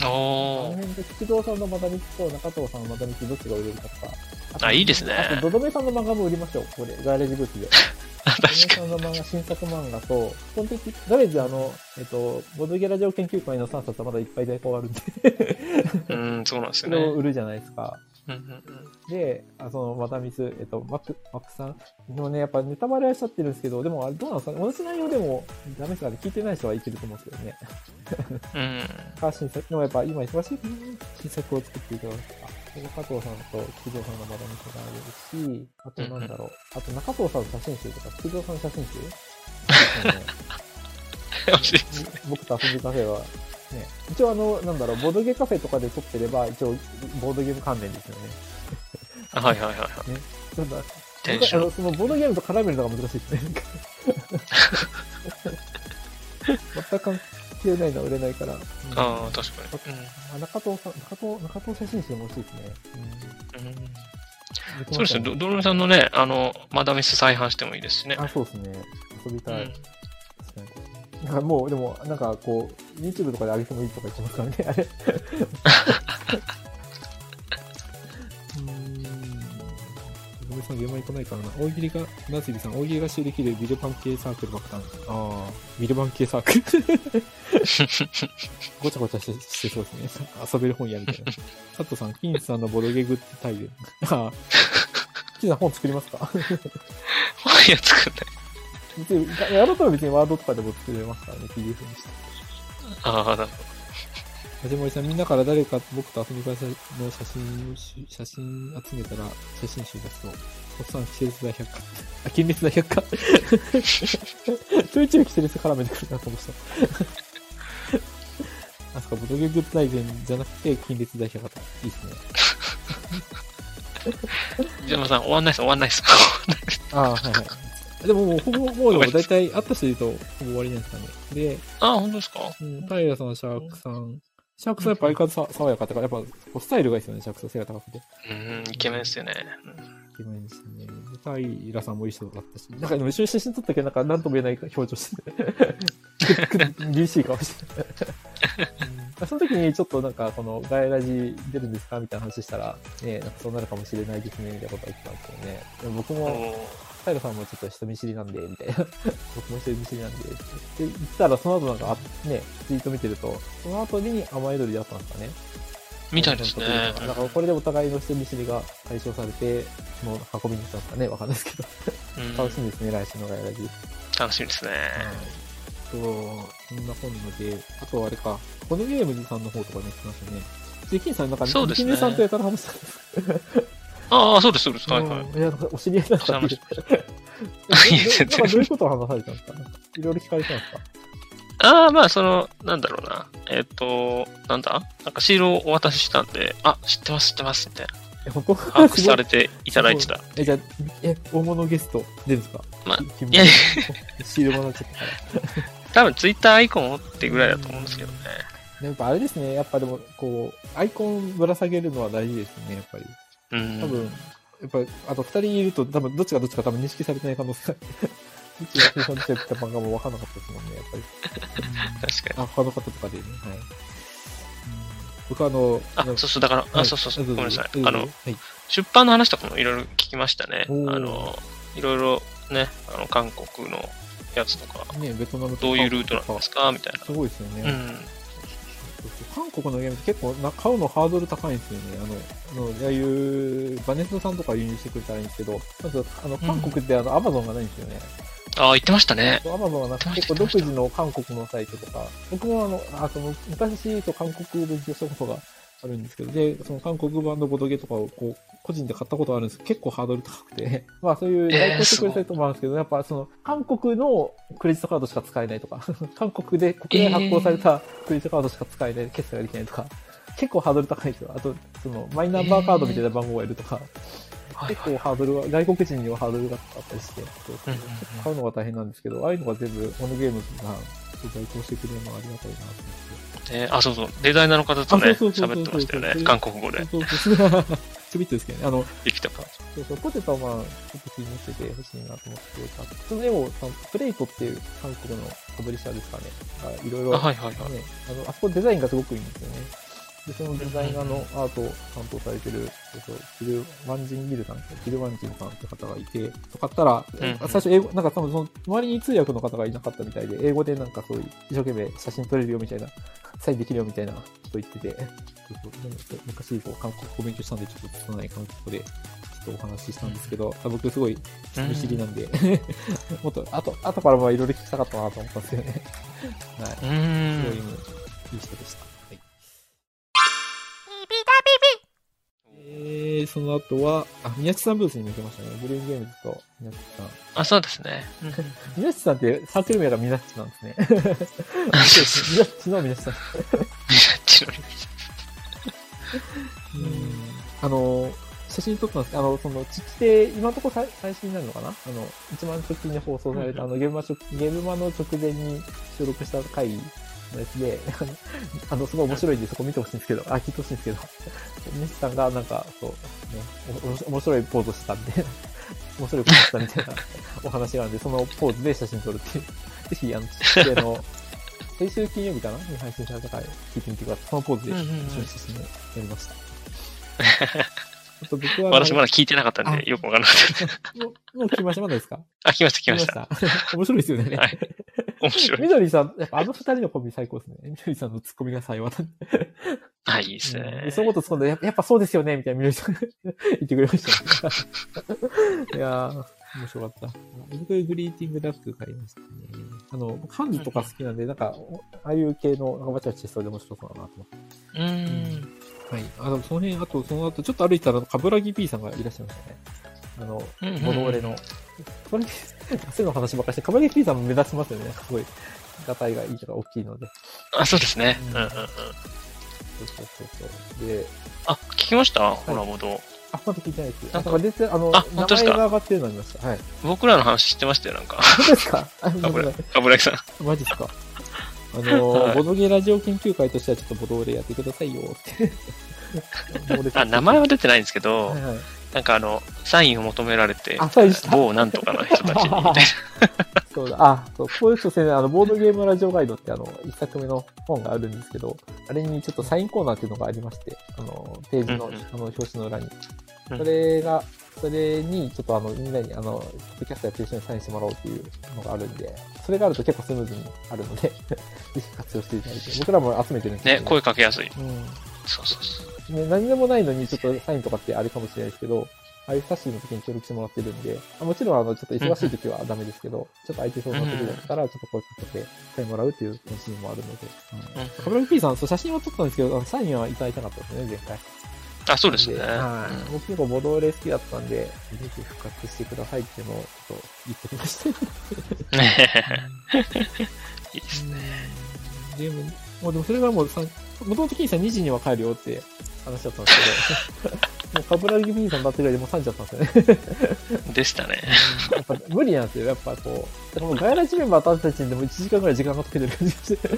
C: あの
D: おー。
C: 辺で菊蔵さんのマダミスと中藤さんのマダミスどっちが売れるかとか。と
D: あいいですね
C: あと、ドドメさんの漫画も売りましょう。これ、ガヤレジブースで。
D: 確か
C: さんの漫画、新作漫画と、基本的、とりあえずあの、えっと、ボドゲラジオ研究会の3冊はまだいっぱい在庫あるんで、
D: に。うん、そうなんです
C: それを
D: よね。
C: 売るじゃないですか。
D: うんうんうん
C: で、あその、マダミス、えっと、マック、マックさん？のね、やっぱネタバレはしちゃってるんですけど、でもあれどうなんですかね？同じ内容でもダメですかね聞いてない人はいけると思うんですけどね。
D: うん。*laughs*
C: か、新作、でもやっぱ今忙しい新作を作っていただくか。加藤さんと菊蔵さんのマダミスがあるし、あとなんだろう。あと中藤さんの写真集とか、菊蔵さんの写真集。*laughs* 僕と遊びカフェは、ね、一応あの、なんだろう、ボードゲーカフェとかで撮ってれば、一応、ボードゲーム関連ですよね。
D: はいはいはいはい。
C: ただ、
D: テンション。
C: あの、そのボードゲームと絡めるのが難しいですね。*laughs* 全く関係ないのは売れないから。うん
D: ああ、確か
C: あ中藤さん、中藤、中藤写真集も欲しいですね。
D: に。うんうん
C: うん、
D: そうですね。ドドロミさんのね、あの、マダミス再販してもいいですしね。
C: あ、そうですね。遊びたい。
D: うん
C: なんかもう、でも、なんかこう、YouTube とかで上げてもいいとか言ってますからね、あれ。*laughs* ごめんさん、現場行かないからな。大喜利が、なすびさん、大喜利が使用できるビデオパン系サークル爆弾。ああ、ビデオパン系サークル。*laughs* ごちゃごちゃしてそうですね。遊べる本やみたいな。佐藤さん、金さんのボドゲグッズ大群。ああ。金さん、本作りますか？
D: いや、作んない。
C: 別にやろうとは別にワードとかでも作れますからね、PDF にして。
D: ああ、なる
C: 藤森さん、みんなから誰か僕と遊び会の写真写真集めたら写真集出すと、おっさん、キセレツ大百科。*laughs* あ、金列大百科。ちょいちょいキセレツ絡めてくるなと思ってた。*laughs* あそこ、ボドゲグッズ大全じゃなくて、金列大百科と。いいですね。
D: ジャマさん、終わんないです、終わんないです。
C: あ *laughs* あ、はいはい。でももう、ほぼ、もうでも大体、会った人いると、ほぼ終わりなんですかね。で、
D: ああ、本当ですか？
C: うん、平さん、シャークさん。シャークさんやっぱ相変わらずさ爽やかってか、やっぱスタイルがいいですよね、シャークさん背が高くて。
D: うん、イケメンですよね。
C: イケメンですね。で平さんもいい人だったし。なんかでも一緒に写真撮ったけど、なんか何とも言えない表情してて。厳しい顔してて。うんその時にちょっとなんか、このガイラジ出るんですか？みたいな話したら、ね、なんかそうなるかもしれないですね、みたいなことは言ってたんですけどね。僕
D: お
C: も、
D: ー
C: 平さんもちょっと人見知りなんで、みたいな。*laughs* 僕も人見知りなんで、って言ったら、その後なんか、あね、ツイート見てると、その後に甘えどりだったんですかね。
D: みたいですね。
C: だからこれでお互いの人見知りが解消されて、その運びにしたんですかね、わかんないですけど。
D: うん
C: 楽しみですね、来週のガイラジ。
D: 楽しみですね。
C: そう、そんな本ので、あとあれか、このゲームズさんの方とかね、来ましたね。で、金さんなんか、
D: ね
C: ミキネさんとやたら話したんです
D: ああ、そうです、そうです。はいはい。
C: うんいや、お知り合いなんですかって *laughs*
D: いや全然
C: なんかどういうことを話されたんですか？いろいろ聞かれたんですか？
D: ああ、まあ、その、なんだろうな。えっ、と、なんだ？なんかシールをお渡ししたんで、あ、知ってます、知ってます、みたいな。
C: え、本当
D: 把握されていただいてた。
C: え、じゃあ、え、大物ゲスト出るんですか？
D: まあ
C: 君
D: いや
C: シールもらっちゃったから。*laughs*
D: 多分ツイッターアイコンを持ってぐらいだと思うんですけどね。
C: やっぱあれですね、やっぱでも、こう、アイコンぶら下げるのは大事ですね、やっぱり。
D: うん。
C: 多分、やっぱり、あと二人いると、多分、どっちがどっちか多分認識されてない可能性が。*laughs* どっちが生産してた番号も分かんなかったですもんね、やっぱり。
D: 確かに。
C: あ、他の方とかでね、はい。うん僕はあの、
D: あ、そうそう、だから、あ、
C: はい
D: そうそうそう、ごめんなさい。あの、
C: はい。
D: 出版の話とかもいろいろ聞きましたね。あの、いろいろね、あの、韓国のやつとか、
C: ね、ベトナムと
D: どういうルートなんですか？みたい
C: すごいですよね。
D: な。うん。
C: 韓国のゲームって結構な買うのハードル高いんですよね。あの、あのああいうバネストさんとか輸入してくれたらいいんですけど、まず、あの、韓国ってあの、アマゾンがないんですよね。
D: ああ、言ってましたね。
C: アマゾンはなんか結構独自の韓国のサイトとか、僕もあの、あその昔そう韓国で勉強したことがあるんですけど、で、その韓国版のボドゲとかをこう、個人で買ったことがあるんですけど、結構ハードル高くて、*laughs* まあそういう代行してくれるサイトもあるんですけど、やっぱその、韓国のクレジットカードしか使えないとか、*laughs* 韓国で国内発行されたクレジットカードしか使えない、決済ができないとか、結構ハードル高いんですよ。あと、その、マイナンバーカードみたいな番号がいるとか、
D: はい
C: 結構ハードルは、外国人にはハードルがあったりして、買うのが大変なんですけど、ああいうのが全部、このゲームが代行してくれるのはありがたいなと思って。
D: ねあ、そうそう。デザイナーの方とね、喋ってましたよね。韓国語で。
C: そうそうそう。ちょびっとですけどね。あの、
D: 生きたか。
C: そうそう、ポテトはまあ、ちょっと気にしててほしいなと思ってた。そのでも、そのプレイトっていう韓国のパブリッシャーですかね。がいろいろ、
D: あはいはいはい。
C: ね、あの、あそこデザインがすごくいいんですよね。で、そのデザイナーのアートを担当されてる、えっと、キル・ワンジンギルさん、キル・ワンジンさんって方がいて、買ったら、
D: うん
C: 最初英語、なんか多分その、周りに通訳の方がいなかったみたいで、英語でなんかそういう、一生懸命写真撮れるよみたいな再できるよみたいなこと言ってて、昔こう韓国語勉強したんで、ちょっと拙い韓国語で、ちょっとお話ししたんですけど、あ僕すごい人見知りなんで、*laughs* もっと、あと、後からもいろいろ聞きたかったなと思ったんですよね。はい。
D: う
C: すごいいい人でした。えー、その後は、あ、宮地さんブースにも行きましたね。ブルーンゲームズと宮地さん。
D: あ、そうですね。うん
C: 宮地さんってサークル名が宮地なんですね。宮地の宮地さん。
D: ちなみに
C: うんあの、写真撮ったんですあの、その、父で、今のところ最最新になるのかな？あの、一番直近に放送された、あの、ゲームマ直、ゲームマの直前に収録した回のやつで、*laughs* あの、あのすごい面白いんで、そこ見てほしいんですけど、あ、聞いてほしいんですけど、*laughs* 西さんがなんか、そう、ね、おお面白いポーズしたんで、*laughs* 面白いことしたみたいなお話があるんで、そのポーズで写真撮るっていう。ぜひ、あの、父での、先週金曜日かなに配信された回聞いてみてください。そのポーズで一緒に写真をやりました。あと僕は、
D: 私まだ聞いてなかったんで、よくわからなかった。
C: もう、もう来ましたまだですか？
D: あ、来ました、来ました。
C: た。面白いですよね。
D: はい面白い。
C: みどりさん、やっぱあの二人のコンビ最高ですね。みどりさんのツッコミが最後だった。
D: あ、いいです
C: うん
D: ね
C: で。そのこと突っ込んで、やっぱやっぱそうですよね、みたいなみどりさんが言ってくれました。*laughs* いやー、面白かった。僕、グリーティングダック買いましたね。あの、僕ハンズとか好きなんで、なんか、ああいう系の、なんかバチバチしそうで面白そうだなと思って。
D: うーん。
C: はい。あの、その辺、あと、その後、ちょっと歩いたら、カブラギ P さんがいらっしゃいましたね。あの、ボドオレの。これ、そうの話ばっかりして、カブラギ P さんも目立ちますよね。すごい。ガタイがいいとか大きいので。
D: あ、そうですね。
C: う
D: うんんうんうん。
C: そうそうそう。で、
D: あ、聞きました？ホラボド。
C: あ、まだ聞いてないです。
D: な
C: んんか、出て、あの、
D: あ
C: 名前が上がってるのありました。はい。
D: 僕らの話知ってましたよ、なんか。
C: 本当ですか？あ、ごめん
D: かぶら
C: なさ
D: ん。
C: マジですか？*laughs* あの、
D: はい
C: ボドゲラジオ研究会としてはちょっとボドオレやってくださいよって。*laughs*
D: あ、名前は出てないんですけど
C: はい、はい。
D: なんかあの、サインを求められて。某なんとかの人たちに、みたいな。*laughs*
C: そうだ、あ、そう、こういう人先生、あの、ボードゲームラジオガイドってあの、一作目の本があるんですけど、あれにちょっとサインコーナーっていうのがありまして、あの、ページの、
D: うんうん
C: あの、表紙の裏に。
D: うん
C: それが、それに、ちょっとあの、みんなに、あの、ポッドキャストやってる人にサインしてもらおうっていうのがあるんで、それがあると結構スムーズにあるので、*laughs* ぜひ活用していただいて、僕らも集めてるんですけ
D: ね、
C: ど、
D: 声かけやすい。
C: うん。
D: そうそうそう。
C: ね、何でもないのにちょっとサインとかってあれかもしれないですけど、ああいうサッシーの時に協力してもらってるんで、あもちろんあの、ちょっと忙しい時はダメですけど、ちょっと空いてそうな時だったら、ちょっと声かけてサインもらうっていうシーンもあるので。
D: うん
C: カブラギ P さん、そう、写真は撮ったんですけど、あのサインはいただいたかったですね、前回。
D: あ、そうですね。
C: はい。
D: うん
C: 僕結構ボドーレ好きだったんで、ぜひ復活してくださいっていうのをちょっと言ってきました。
D: ね *laughs* いいですね。
C: でも、もうでもそれがもうさ、もともとキーさん2時には帰るよって話だったんですけど、*laughs* もうカブラギ P さんになってぐらいでもう3時だったんですよね。
D: でしたね。
C: やっぱ無理なんですよ。やっぱこう。だからもうガイラジメンバーたちにでも1時間ぐらい時間が解けてる感じがして。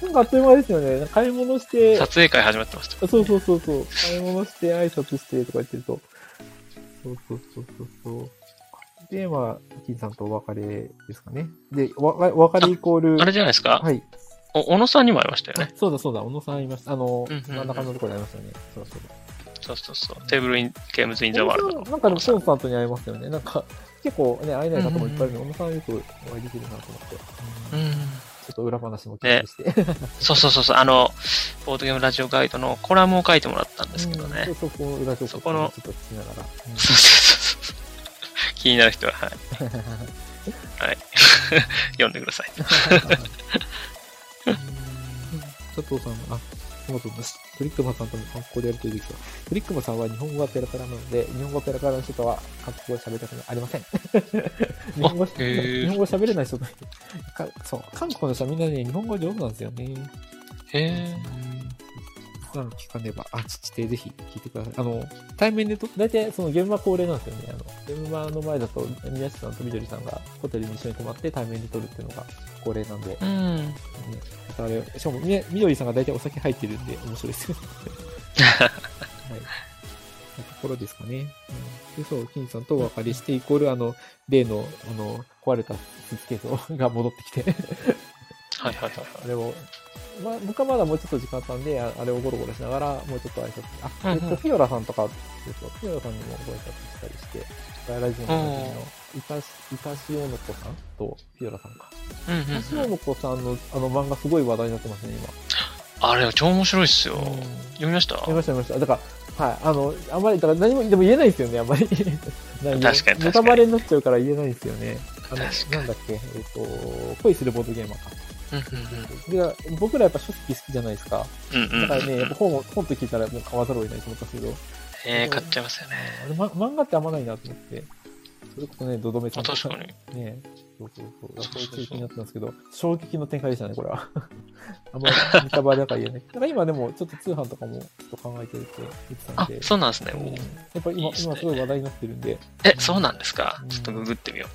C: なんかあっという間ですよね。買い物して、
D: 撮影会始まってました。
C: そうそうそうそう。買い物して挨拶してとか言ってると。そうそうそうそうそう。で、まあ、金さんとお別れですかね。で、お別れイコール、
D: あれじゃないですか？
C: はい。
D: お小野さんにも会いましたよね。
C: そうだそうだ、小野さんいました。あの、
D: うんうんうん
C: 真ん中のところにありましたよね。そうそうだ。
D: そうそうそう。テーブルイン、ゲームズインザワールドの。
C: なんかでもコンスタントに会いますよね。なんか、結構ね、会えない方もいっぱいいるので、小野さんはよくお会いできるなと思って。うん
D: うん。
C: ちょっと裏話も聞いてして。
D: そうそうそうそう。あの、ボードゲームラジオガイドのコラムを書いてもらったんですけどね。
C: うんそうそう、この裏情報
D: そこの
C: ちょっと聞きながら。うん
D: そうそうそうそう。*laughs* 気になる人は、はい。*laughs* はい。*laughs* 読んでください。
C: 佐藤さん、あ、そうそうです。トリックマンさんとも韓国語でやるといいですよ。トリックマンさんは日本語がペラペラなので、日本語ペラペラの人とは韓国語で喋りたくありません。日本語、
D: へー
C: 日本語喋れない人とかそう、韓国の人はみんなね、日本語上手なんですよね。
D: へえ。
C: なの聞かねば、あ、父でぜひ聞いてください。あの、対面でと、大体その現場恒例なんですよね。あの、現場の前だと、宮下さんとみどりさんがホテルに一緒に泊まって対面で撮るっていうのが恒例なんで、
D: うん。
C: ね、あれ、しかもみ、みどりさんが大体お酒入ってるんで面白いですよ。はい。なところですかね。うん、で、そう、金さんとお別れして、イコール、あの、例の、あの、壊れたスーツケースが戻ってきて、
D: はいはいはいはい。
C: あれを、まあ、僕はまだもうちょっと時間あったんで、ああれをゴロゴロしながら、もうちょっと挨拶あ、
D: うんうん
C: えっと、フィオラさんとかですよ。フィオラさんにもご挨拶したりして、ガヤラジオの時の、イタシ、イタシオノコさんとフィオラさんか。
D: うんうん
C: イタシオ
D: うん。
C: ノコさんのあの漫画すごい話題になってますね、
D: あれ、超面白いっすよ。
C: 今。
D: 読みました？
C: 読みました、読みました。だから、はい、あの、あんまり、だから何も、でも言えないんですよね、あんまり。*laughs*
D: 確かに確かに
C: ネタバレになっちゃうから言えないんですよね。あの、なんだっけ、えっ、と、恋するボードゲーマーか。
D: うん
C: で、僕らやっぱ書籍好きじゃないですか。だからね、やっぱ本を、本と聞いたらもう買わざるを得ないと思ったんですけど、
D: えー、買っちゃいますよね。
C: あれ、ま、漫画ってあんまないなと思って、それこそね、ドドメさ
D: あ
C: んと
D: 確かに。
C: ね、そうそうそう。
D: そう
C: いう気になってたんですけど、衝撃の展開でしたね、これは。*laughs* あんまりネタバレだから言えない。だから今でもちょっと通販とかもちょっと考えてるって言ってたん
D: あ
C: で、、
D: そうなんですね。
C: やっぱり今、
D: いいね。
C: 今すごい話題になってるんで、
D: え、そうなんですか？
C: うん。
D: ちょっとググってみよ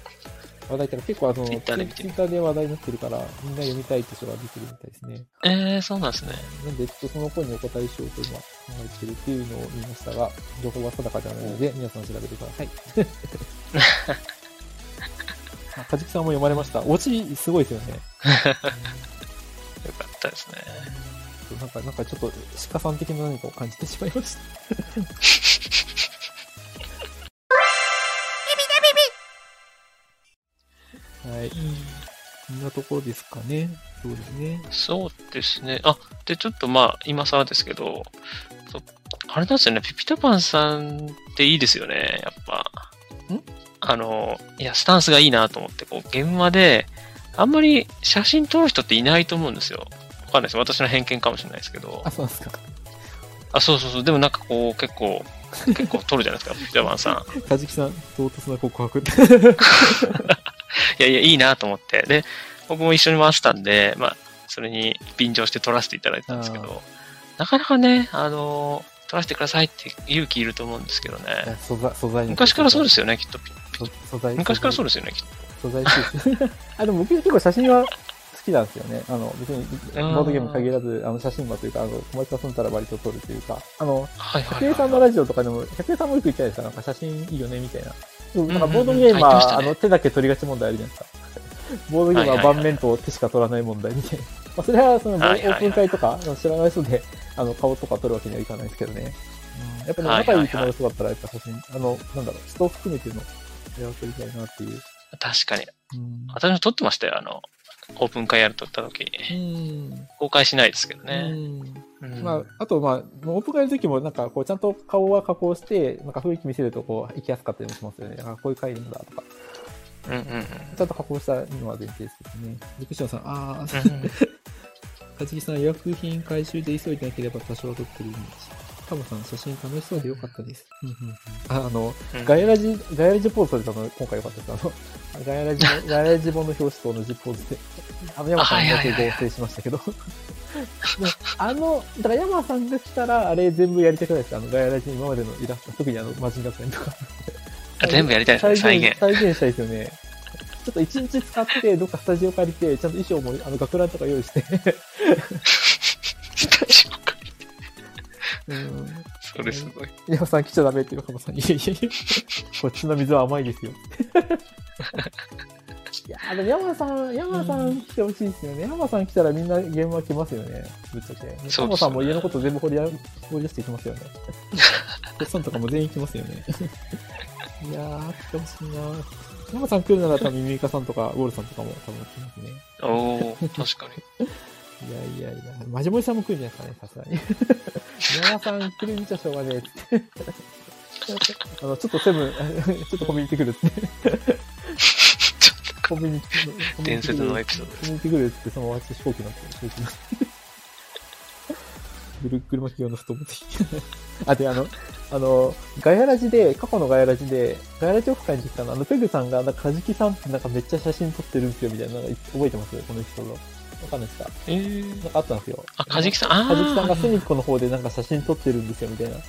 C: 話題ってのは結構あの、ツイ
D: Twitter で見てみ
C: ッターで話題になってるから、みんな読みたいって人が出てるみたいですね。
D: う。えー、そうなんですね。
C: なんで、ちょっとその声にお答えしようと今考えてるっていうのを言いましたが、情報は定かではないので、皆さん調べてください。*laughs* あ、かじきさんも読まれました。オチ、すごいですよね。*laughs*
D: よかったですね。
C: なんか、なんかちょっと、鹿さん的な何かを感じてしまいました。*laughs* はい。こんなところですかね。そうですね。
D: そうですね。あ、で、ちょっとまあ、今更ですけど、あれなんですよね、ピピタパンさんっていいですよね、やっぱ。
C: ん？
D: あの、いや、スタンスがいいなと思って、こう、現場で、あんまり写真撮る人っていないと思うんですよ。わかんないです。私の偏見かもしれないですけど
C: あ、。そうですか。
D: あ、そうそうそう。でもなんかこう、結構、結構撮るじゃないですか、ピピタパンさん。
C: かじきさん、唐突な告白。*laughs* *laughs*
D: いやいや、いいなと思って。で、僕も一緒に回してたんで、まあ、それに便乗して撮らせていただいてたんですけ
C: あ
D: ど、なかなかね、あの、撮らせてくださいって勇気いると思うんですけどね。
C: 素材、素材。
D: 昔からそうですすよね、きっと。
C: 素素材。
D: 昔からそう
C: で
D: ですよね、きっと。
C: 素材。*laughs* あ、でも僕結構写真は好きなんですよね。あの、別に、ボードゲーム限らず、あの、写真場というか、あの、友達と遊んだら割と撮るというか、あの、
D: はいはい、
C: 百恵さんの
D: はい。
C: ラジオとかでも、百恵さんもよく言ってないですかなんか写真いいよね、みたいな。なんか
D: うんうん
C: ボードゲーマー、
D: あ言ってましたね
C: あの、手だけ撮りがち問題あるじゃないですか。*laughs* ボードゲーマー
D: は
C: 盤面と手しか撮らない問題みたいな。*laughs* まあ、それは、その、オープン会とか、知らない人で、*laughs* あの、顔とか撮るわけにはいかないですけどね。うん、やっぱね、
D: はいはいはい
C: 仲いい友達とだったら、やっぱ写真、あの、なんだろう、人を含めての、やらせりたいなっていう。
D: 確かに。
C: うん。
D: 私も撮ってましたよ、あの、オープン会やるとった時。
C: うん。
D: 公開しないですけど
C: う
D: ね。
C: まあ、あと、まあ、オープン会の時も、なんか、こう、ちゃんと顔は加工して、なんか雰囲気見せると、こう、行きやすかったりもしますよね。あ、こういう会なんだとか。
D: うんうんうん。
C: ちゃんと加工したのは前提ですけどね。びっくりしました。ああ、
D: うん
C: かじきさん、予約品回収で急いでなければ多少は撮ってるイメージ。タモさん、写真楽しそうでよかったです。うんうんうんああの、
D: うん
C: ガヤラジ、ガヤラジポーズされたの、今回よかったです。あの、ガヤラジの、*laughs* ガヤラジ本の表紙と同じポーズで、あの、山さんだけ合成しましたけど。で *laughs* あの、だから山さんが来たら、あれ全部やりたくないですかあの、ガヤラジの今までのイラスト、特にあの、マジン学園とか。
D: あ全部やりたいですね、再現。
C: 再現したいですよね。ちょっと一日使って、どっかスタジオ借りて、ちゃんと衣装も、あの、学ランとか用意して。
D: スタジ
C: うん。
D: それすごい。
C: 山さん来ちゃダメっていうか、さん、いやいやいや、こっちの水は甘いですよ。いやーでも山さん、山さん来てほしいですよね。山さん来たらみんな現場来ますよね。ぶっちゃけ。山さんも家のこと全部掘りあ掘り出していきますよね。*laughs* おっさんとかも全員来ますよね。いやー、来てほしいな山さん来るなら多分ミミカさんとかウォールさんとかも多分来ますね。
D: おお確かに。*laughs*
C: いやいやいや、マジモリさんも来るんじゃないですかね、さすがに。山さん来るんじゃしょうがねえって。あの、ちょっとセブン、*laughs* ちょっとコミュニティ来るって。コミュニティ、
D: 伝説のエピソード
C: コミュニティ来るって、そのまま飛行機乗って、飛行機乗って。ぐる車企業の太ももあ、で、あの、あの、ガヤラジで、過去のガヤラジで、ガヤラジオフ会に来たの、あの、ペグさんが、なんか、カジキさんってなんかめっちゃ写真撮ってるんですよ、みたいな覚えてます？このエピソード。わかんないですか？
D: えー、
C: なんかあったんですよ。
D: あ、カジキさん、ああ。
C: カジキさんが隅っこの方でなんか写真撮ってるんですよ、みたいな。
D: はい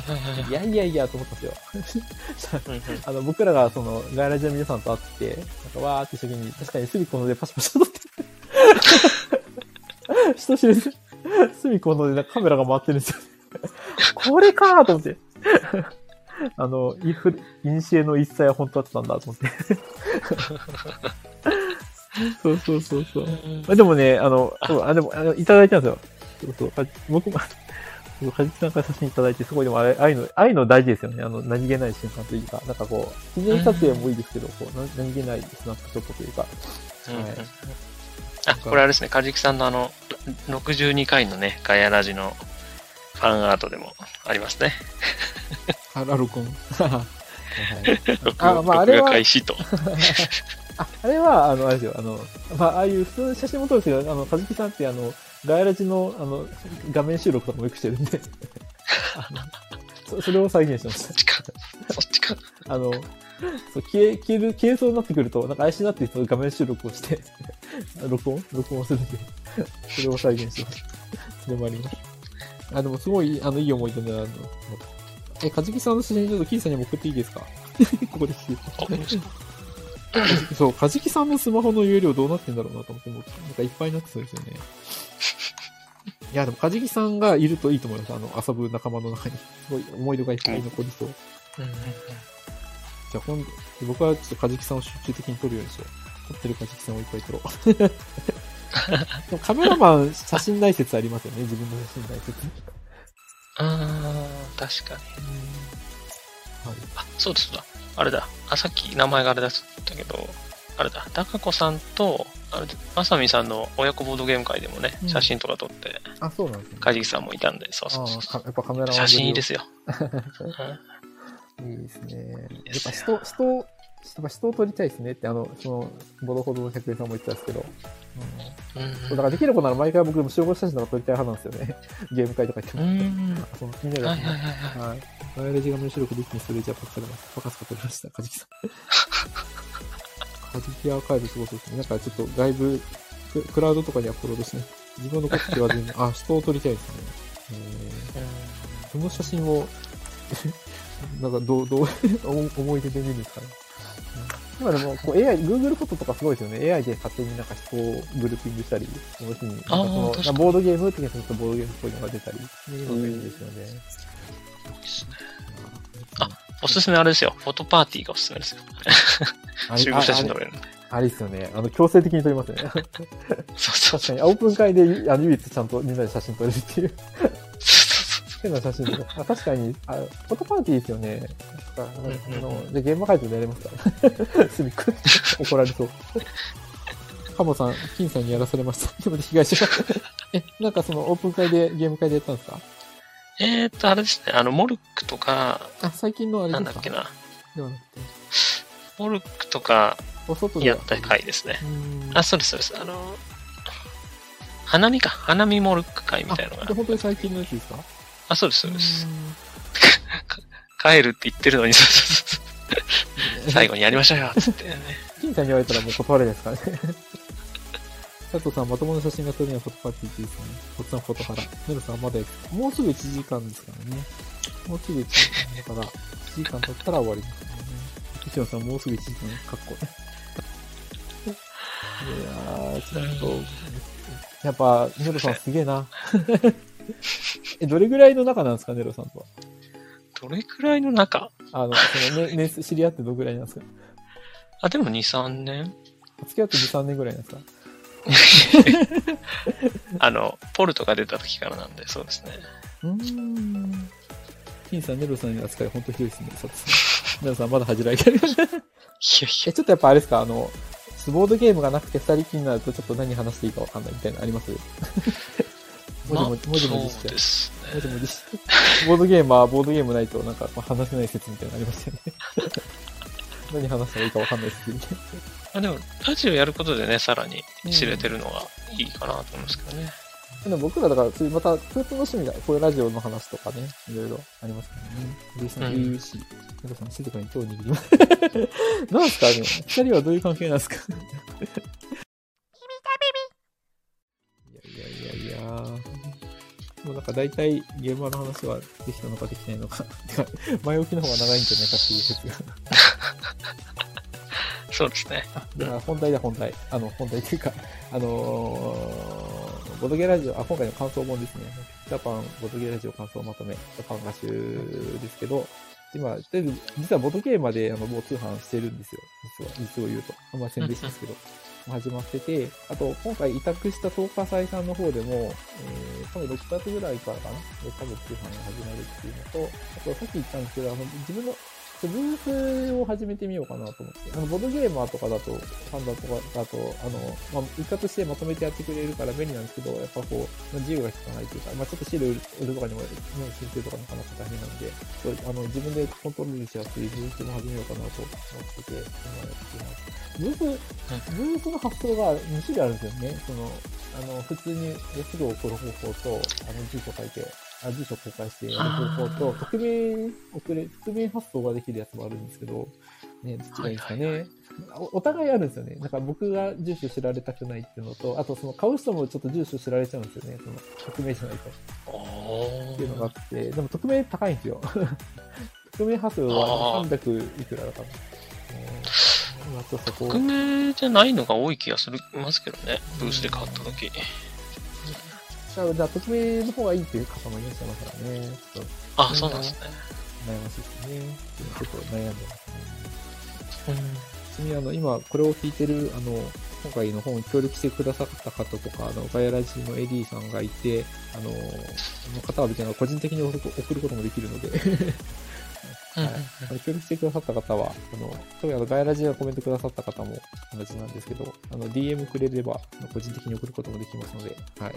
D: はいはいはい
C: いやいやいや、と思ったんですよ。あの、僕らがその、ガイラジの皆さんと会って、なんかわーってした時に、確かに隅っこの方でパシパシ撮ってる。*laughs* 人知れず、隅っこの方でなんかカメラが回ってるんですよ。これかーと思って。あの、イフ、イニシエの一切は本当だったんだと思って。*laughs* そうそうそうそう。まあ、でもね、あの、そう、あ、でも、あの、いただいたんですよ。そうそう。あ僕も、そうはじきさんから写真いただいて、すごいでもあれ、ああいうの、ああいうの大事ですよね。あの、何気ない瞬間というか、なんかこう、記念撮影もいいですけど、こう、な何気ないスナップショットというか、
D: うんうん
C: はい
D: あ、これあれですね、カジキさんのあの、62回のね、ガヤラジのファンアートでもありますね。
C: あラロコン。*laughs* はいあまああれ
D: 開始と。*laughs*
C: あ、あれは、あの、あれですよ、あの、まあ、ああいう普通の写真も撮るんですけど、あの、かじきさんって、あの、ガヤラジの、あの、画面収録とかもよくしてるんで、あ *laughs* のそそれを再現しまし
D: そっちか。そっちか。
C: た。あの、そう消え、消える、消えそうになってくると、なんか怪しいなってそういう画面収録をして、録音？録音するんで、それを再現しました。それもあります。あ、でもすごい、あの、いい思い出だな、え、かじきさんの写真ちょっとキーさんにも送っていいですか？*laughs* ここで聞いて。*laughs* そう、カジキさんのスマホの容量どうなってんだろうなと思って、もうなんかいっぱいになってそうですよね。*laughs* いや、でもカジキさんがいるといいと思います。あの、遊ぶ仲間の中に。すごい思い出がいっぱい残りそう。
D: うんうんうん
C: じゃあ今度、僕はちょっとカジキさんを集中的に撮るようにしよう。撮ってるカジキさんをいっぱい撮ろう。*laughs* でもカメラマン写真内説ありますよね、自分の写真内説。
D: あー、確かに。
C: はい。
D: あ、そうですだ。あれだ。あ、さっき名前があれだったけど、あれだ。高子さんと、あれまさみさんの親子ボードゲーム会でもね
C: う、ん
D: 写真とか撮って、
C: あ、そうなんですね。
D: カジキさんもいたんで、そうそうそう
C: やっぱカメラマン。
D: 写真いいですすよ。*laughs*
C: いいですね。
D: いいですよ
C: やっぱ人、人を、やっぱ人を撮りたいですねって、あの、その、ボロほどの百円さんも言ってたんですけど。うんだからできることなら毎回僕も集合写真とか撮りたい派なんですよね。*laughs* ゲーム会とか行って
D: う
C: も。
D: ん。
C: そのみんなで、
D: はいはいはいはい。
C: はい。ガイラジ画面収録で一気にそれじゃパクされます。パカスカ撮りました、カジキさん。カジキアーカイブすごそうですね。なんかちょっと外部、ククラウドとかにアップロードして、自分のこと言わずに、*laughs* あ、人を撮りたいですね。えー、その写真を、*laughs* なんかどう、どう、お思い出で見るんですかね。うん今でも、こう AI、Google フォトとかすごいですよね。AI で勝手になんか人をグルーピングしたり、その日に、なんかそのボードゲームって検索するとボードゲームっぽいのが出たり、いうのがいいですよね。
D: あおすすめあれですよ。フォトパーティーがおすすめですよ。集合 *laughs* 写真
C: あ
D: 撮れるんで。
C: あれですよね。あの、強制的に撮りますよね。*laughs*
D: そうそうそう。
C: 確かに、オープン会であの唯一ちゃんとみんなで写真撮れるっていう。変な写真とか。あ確かに、あ、フォトパーティーですよね。あの、で、現場会場でやれますから。*laughs* すみく怒られそう。カモさん、金さんにやらされました。でも被害者が。*laughs* え、なんかそのオープン会で、ゲーム会でやったんですか？
D: えーっと、あれですね。あの、モルックとか、
C: あ、最近のあれですか？
D: なんだっけな。
C: ではなくて。
D: モルックとか
C: お外で
D: やった回ですねあ、そうです、そうです。あの、花見か。花見モルック会みたいなの
C: あ、
D: が
C: で。本当に最近のやつですか？
D: あ、そうです、そうです。*laughs* 帰るって言ってるのに、そうそうそう *laughs* 最後にやりましょうよ、つってね。
C: 金さんに言われたらもう断れないですからね。*laughs* 佐藤さん、まともな写真が撮れないフォトパーティーですね。こっちのフォトハラ。ネルさん、まだやもうすぐ1時間ですからね。もうすぐ1時間だから、1時間経ったら終わりですからね。吉野さん、もうすぐ1時間、かっこね。いやー、ちょっと、やっぱ、ネロさんすげえな。え、どれぐらいの仲なんですか、ネロさんとは？
D: どれくらいの中？
C: あの、その、ね、年 *laughs* 数、知り合ってどれぐらいなんですか？
D: あ、でも2、3年
C: 付き合って2、3年ぐらいなんですか？*laughs*
D: あの、ポルトが出た時からなんで、そうですね。
C: うーん。金さん、ネロさんの扱い本当ひどいですね、佐藤さん。ネロさん、まだ恥じらいてる。
D: いやい
C: え、ちょっとやっぱあれですか、あの、ボードゲームがなくて二人きりになるとちょっと何話していいかわかんないみたいなのあります？
D: や、
C: もじ
D: まあ、
C: もじもじもじしちゃう
D: そうで。すね。
C: もじもじし。ボードゲームはボードゲームないとなんかまあ話せない説みたいなのありますよね。*laughs* 何話したらいいかわかんないですけど。
D: あでも、ラジオやることでね、さらに知れてるのがいいかなと思いますけどね。
C: でも僕らだから、そういうまた共通の趣味が、こういうラジオの話とかね、いろいろありますからね。ルイさん、
D: うん
C: 悠々しい。ネロさん、静かに手を握ります。*laughs* なんすかね二人はどういう関係なんですか？*laughs* いやいやいやいやもうなんか大体ゲームの話はできたのかできないのか。前置きの方が長いんじゃないかっていう説が。*laughs*
D: そうですね。
C: あ、だから本題だ本題。あの、本題っていうか、あのー、ボドゲラジオ、あ、今回の感想本ですね。ジャパンボドゲラジオ感想まとめ、ジャパン合集ですけど、今、とりあえず、実はボドゲーまであのもう通販してるんですよ。実は、実を言うと。あんまり宣伝しますけど。始まってて、あと、今回委託した東華祭さんの方でも、えー、多分6月ぐらいからかな、で多分通販が始まるっていうのと、あとさっき言ったんですけど、あの、自分のブースを始めてみようかなと思って。あの、ボードゲーマーとかだと、ファンダとかだと、あの、まあ、一括してまとめてやってくれるから便利なんですけど、やっぱこう、まあ、自由が利かないというか、まあ、ちょっとシール売るとかにも、ね、申請とかなかなか大変なんで、そうあの、自分でコントロールしやすいブースも始めようかなと思ってて、今やってます。ブース、ブースの発想が2種類あるんですよね。その、あの、普通にすぐ送る方法と、あの、住所書いて、住所公開してやる方法と、匿名送れ、匿名発送ができるやつもあるんですけど、ね、どっちがいいですかね。
D: はいはい
C: おお互いあるんですよね。だから僕が住所知られたくないっていうのと、あとその買う人もちょっと住所知られちゃうんですよね。その匿名じゃないと。
D: お
C: っていうのがあって、でも匿名高いんですよ。*laughs* 匿名発送は
D: あー
C: 300いくらだっとこう
D: 匿名じゃないのが多い気がするますけどね。ブースで買った時。
C: じゃあ、じゃあ匿名の方がいいっていう方もいらっしゃいますからね。ちょっと
D: あ、そうなんですね。
C: 悩ましいですね。ちょっと悩んでますね。
D: うん
C: ちなみにあの、今、これを聞いてる、あの、今回の本を協力してくださった方とか、あの、ガヤラジの AD さんがいて、あの、その方は別に個人的に送ることもできるので、
D: うん
C: はい。協力してくださった方は、あの、特にあの、ガヤラジがコメントくださった方も同じなんですけど、あの、DM くれれば、個人的に送ることもできますので、はい。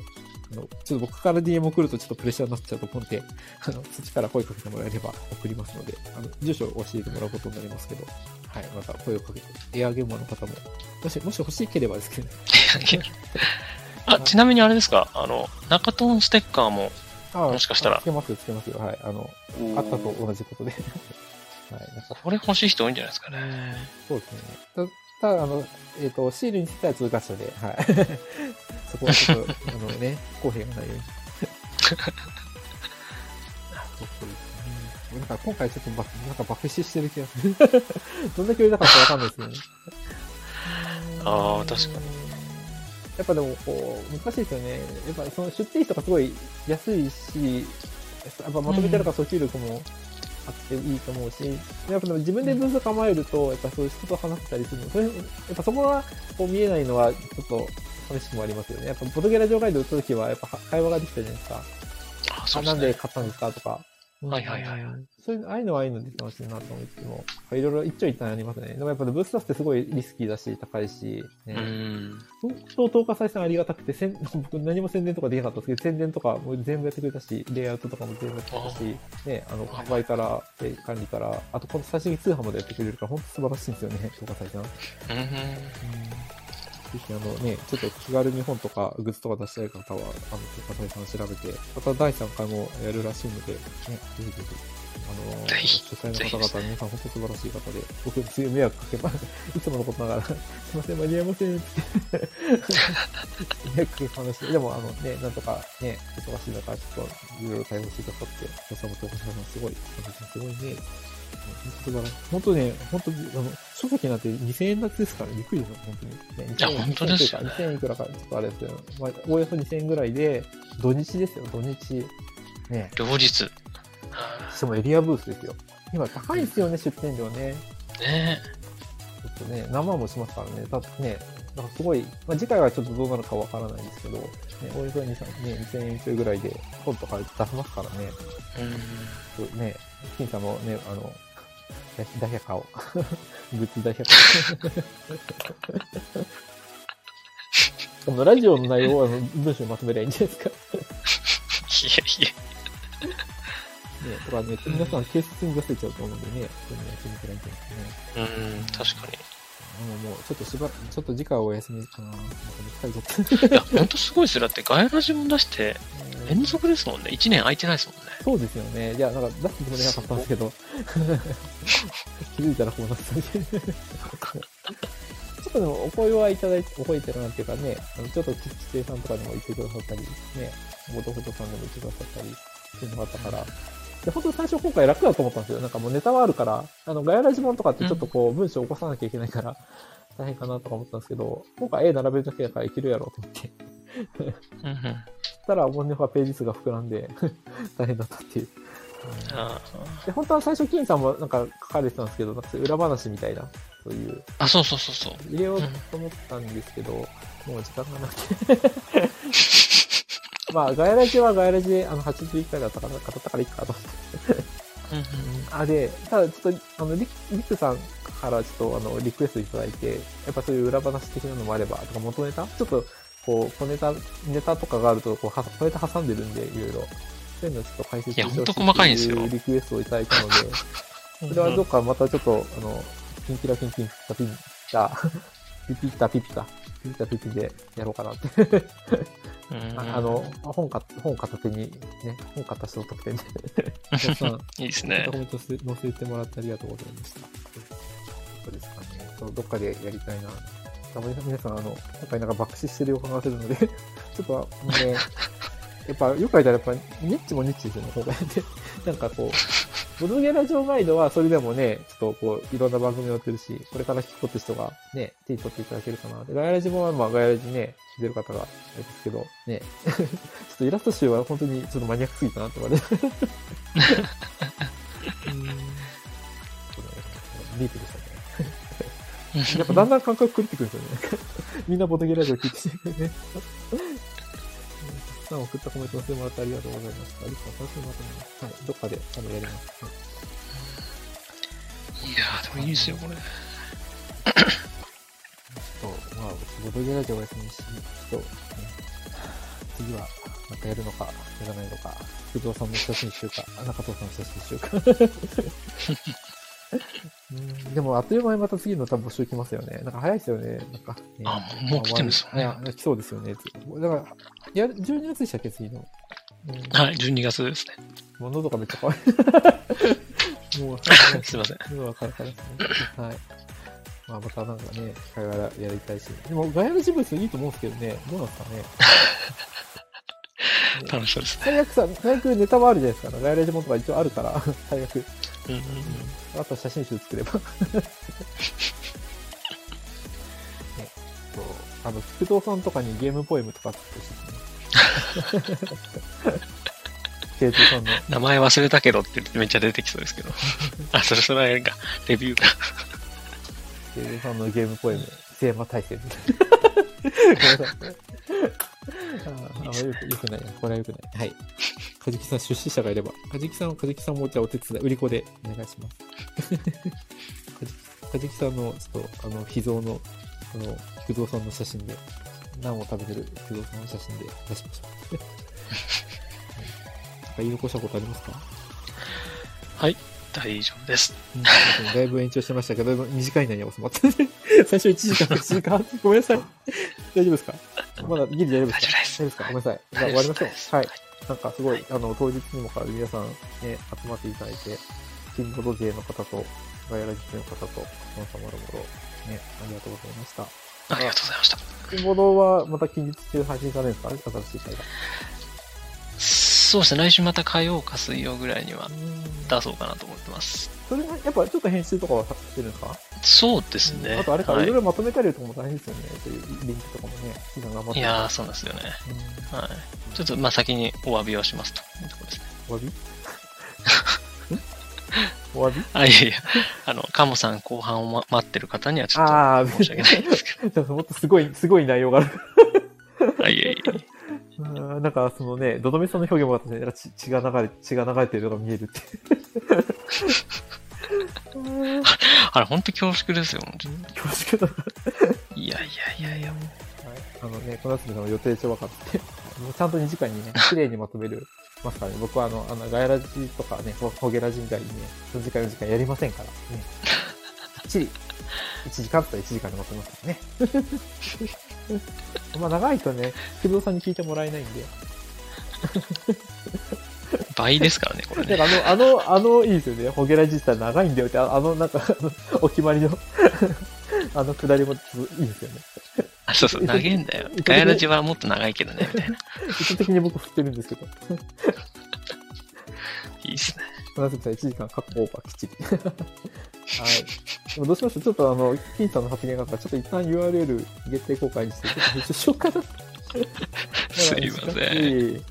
C: あの、ちょっと僕から DM 送るとちょっとプレッシャーになっちゃうと思って、*laughs* あの、そっちから声かけてもらえれば送りますので、あの、住所を教えてもらうことになりますけど、はい。また声をかけて、エアーゲームの方も、もし、もし欲しければですけど、*laughs* ね、
D: あ、ちなみにあれですか？あの、中トーンステッカーも、
C: あ
D: もしかしたら
C: つけますよ、つけますよ。はい。あの、あったと同じことで。*laughs* はい。なんか
D: これ欲しい人多いんじゃないですかね。
C: そうですね。たただ、あの、えっ、と、シールについては通過書で、はい。*laughs* そこはちょっと、あのね、不公平がないように。そうですね。なんか今回ちょっとバなんか爆死してる気がする。*laughs* どんだけ売れたかわかんないですけどね。
D: あー確か
C: に。やっぱでも、こう、難しいですよね。やっぱその出店費とかすごい安いし、やっぱまとめてるから訴求力もあっていいと思うし、やっぱでも自分でブース構えると、やっぱそういう人と話せたりするの、それ、やっぱそこはこう見えないのはちょっと寂しくもありますよね。やっぱボトゲラジオガイド打った時はやっぱ会話ができたじゃないですか。
D: あ、そ
C: あ
D: うですね。
C: なんで買ったんですかとか。
D: はいはいはい
C: そういう、ああいうのはああいうので楽しいなと思っても、いろいろ一長一短ありますね。でもやっぱブース出すってすごいリスキーだし、高いし、ね。
D: うん。
C: 本当、東華祭さんありがたくて、せん *laughs* 僕何も宣伝とかできなかったんですけど、宣伝とかも全部やってくれたし、レイアウトとかも全部やってくれたし、ね、あの、販売から、で管理から、あと、この最終的に通販までやってくれるから、本当素晴らしいんですよね、東華祭さん。
D: うん。
C: ぜひあのね、ちょっと気軽に本とかグッズとか出したい方は、あの、東華祭さん調べて、また第3回もやるらしいので、ね、ぜひぜひ。あの
D: ぜひ
C: 主催の方々、皆さん本当素晴らしい方で、僕、すごい迷惑かけます。いつものことながら、*laughs* すいません、間に合いません、って。*laughs* 迷惑かけっぱなしで。でも、あのね、なんとかね、忙しい中、ちょっといろいろ対応してくださって、おさもとおさんすごい、すごいね、本当だ本当ね、本当あの、書籍なんて2000円立ちですから、びっくりですよ、本当に。ね、
D: いや本当ですよね
C: 2000円いくらか、ちょっとあれですけど、まあ、おおよそ2000円ぐらいで、土日ですよ、土日。ね、
D: 両日。
C: しかもエリアブースですよ。今高いですよね、出店料ね。
D: ね
C: ちょっとね、何万もしますからね。だってね、だからすごい、まあ、次回はちょっとどうなるかわからないんですけど、ね、およそ2、3ね、2000円ぐらいで本とか出せますからね。
D: うん。
C: そ金さんのね、あの、大大百科を。*laughs* グッズ大百科。こ *laughs* のラジオの内容をあの文章にまとめりゃいいんじゃないですか。
D: いやい
C: ね、とかね、皆さん警察に出せちゃうと思うんでね、そういうのやってみたらいいんじゃないですかね。
D: や。うん、確かに。
C: もう、ちょっとしば、ちょっと次回はお休みかな。なんか疲れちゃった。
D: いや、ほんとすごいですよ。だって、ガヤラジも出して、連続ですもんね。1年空いてないですもんね。
C: そうですよね。いや、なんか出すつもりなかったんですけど、*laughs* 気づいたらこうなってたんで。*laughs* ちょっとでもお声はいただいて、お声いただなんていうかね、ちょっとちちてさんとかにも言ってくださったり、ね、ボトフトさんでも言ってくださったりっていうのがあったから、で、本当最初今回楽だと思ったんですよ。なんかもうネタはあるから、あの、ガヤラジモンとかってちょっとこう、文章を起こさなきゃいけないから、大変かなとか思ったんですけど、今回絵並べるだけだからいけるやろうと思って。
D: うんうん。*laughs*
C: そしたら、モンネフはページ数が膨らんで、*laughs* 大変だったっていう
D: あ
C: で、本当は最初、金さんもなんか書かれてたんですけど、なんかそういう裏話みたいな、そういう、
D: あ、そうそうそうそう。
C: 入れようと思ったんですけど、もう時間がなくて。*laughs* まあ、ガヤラジはガヤラジで、あの、81回だったから、語ったからいいかと思って。あ、で、ただちょっと、あの、リリクさんからちょっと、あの、リクエストいただいて、やっぱそういう裏話的なのもあれば、とか元ネタ？ちょっと、こう、小ネタ、ネタとかがあると、こう、は小ネタ挟んでるんで、いろいろ。そういうのをちょっと解説してほし
D: い
C: ってうリクエストをいただいたので、*laughs* それはどっかまたちょっと、あの、キンキラキンキンピピンタ、ピピッタピピタ、ピピッタピピでやろうかなって。
D: うん
C: ああの、本か、本片手に、ね、本買った人の特典で。皆さん、
D: いいですね
C: コ。メント載せてもらってありがとうございました。そうですかね。そうどっかでやりたいな。たまに皆さん、あの、今回なんか爆死してる予感がするので、*laughs* ちょっとね、やっぱ、よく書いたらやっぱ、ニッチもニッチですよね、今回で。なんかこう、ボドゲラジオガイドはそれでもね、ちょっとこう、いろんな番組やってるし、これから聞くこと人がね、手に取っていただけるかな。で、ガイラジもまあ、ガイラジね、出る方があれですけど、ね、*laughs* ちょっとイラスト集は本当にちょっとマニアックすぎたなって言われて。うんディープでしたね。やっぱだんだん感覚狂ってくるんですよね。みんなボトゲラジオ聞いててね。さん送ったコメント載せてもらってありがとうございました。リスさん楽しみになってます。はい。どっかで、あの、やります。はい
D: いやー、でもいいですよ、これ。
C: そう、まあ、ボトゲラジオお休みし、ちょっと、ね、次は、またやるのか、やらないのか、福蔵さんの写真集か、中藤さんの写真集か。うんでも、あっという間にまた次の多分募集来ますよね。なんか早いですよね。なんか、ね、
D: あもう来てるんですよね
C: いや、来そうですよね。だから、やる12月でしたっけ、次の。うん、
D: はい、12月ですね。
C: もう喉がめっちゃ怖い。*laughs* もう、はい
D: すいません。
C: 喉がカラカラですね。はい。まあ、またなんかね、機会がやりたいし。でも、ガヤラジブースいいと思うんですけどね、どうなんですかね。ね
D: 楽しそうですね。
C: 最悪さ、最悪ネタもあるじゃないですか。ガヤラジもとか一応あるから、*laughs* 最悪。
D: うんうん
C: あとは写真集作れば。ね、そう。あの、福藤さんとかにゲームポエムとか作ってほしいですね。ケイトさんの。
D: 名前忘れたけどって言ってめっちゃ出てきそうですけど。*laughs* あ、それ、それはあれか。レビューか。
C: ケイトさんのゲームポエム、聖魔大戦。*laughs* ごめんなさい。ああよく、よくないな。これはよくない。はい。カジキさん出資者がいれば。カジキさん、カジキさんもじゃあお手伝い、売り子でお願いします。カ *laughs* ジカジキさんの、ちょっと、あの、秘蔵の、あの、菊蔵さんの写真で、ナンを食べてる菊蔵さんの写真で出しましょう。*laughs* なんか言い残したことありますか？
D: はい、大丈夫です。
C: うんだいぶ延長してましたけど、だいぶ短い内容収まって。最初1時間、1時間。ごめんなさい。大丈夫ですか？まだギリ大丈夫ですか？
D: 大丈夫です
C: か？ごめんなさい。じゃあ終わりましょう。はい。なんかすごい、あの、当日にもから皆さんね、集まっていただいて、キンボド勢の方と、ガヤラジの方と、皆様もろもろ、ね、ありがとうございました。
D: ありがとうございました。
C: キンボドはまた近日中配信されるんですか？新しい回が。
D: そうですね、来週また火曜か水曜ぐらいには
C: うん
D: 出そうかなと思ってます。
C: それが、やっぱちょっと編集とかはしてるんですか？
D: そうですね。
C: あとあれか、
D: はい
C: いろいろまとめたりとかも大変ですよね。そういうリンクとかもね、時間頑張って。
D: いやー、そうなんですよね。
C: うん
D: はい。ちょっと、まあ、先にお詫びをしますというところですね。
C: お詫び？ん *laughs* お詫び？
D: あ、いやいや、あの、カモさん後半を、ま、待ってる方にはちょっ
C: ああ、
D: と申し訳ないんですけ
C: なんかもっとすごい、すごい内容がある。
D: ど。あ、いやいや
C: うんなんか、そのね、ドドメさんの表現もあったね。なんか血血が流れ、血が流れてるのが見えるって。う *laughs* ん
D: あれ、本当恐縮ですよ、
C: 恐縮だな。
D: いやいやいやいや、もう
C: はい。あのね、この後の予定帳分かって、もうちゃんと2時間にね、*laughs* 綺麗にまとめる。ますからね、僕はあの、あの、ガヤラジとかね、ホホゲラジみたいにね、3時間4時間やりませんから、ね。きっちり、1時間と1時間でまとめますからね。*laughs* まあ長いとね、木戸さんに聞いてもらえないんで。*laughs*
D: 倍ですからね、これね。
C: かあの、あの、あの、いいですよね。ホゲラジって長いんだよって、ああの、なんか、お決まりの、*laughs* あのくだりもいいですよね。
D: あ、そうそう、長いんだよ。ガヤラジはもっと長いけどね、みたいな。
C: 意図的に僕振ってるんですけど。
D: いいっすね。
C: なぜか1時間、カッコオーバーきっちり。*laughs* はい。でもどうしましょうちょっとあの、金さんの発言があったから、ちょっと一旦 URL 月定公開にして、ちょっと編集しようかな。*laughs*
D: すいません。
C: ん。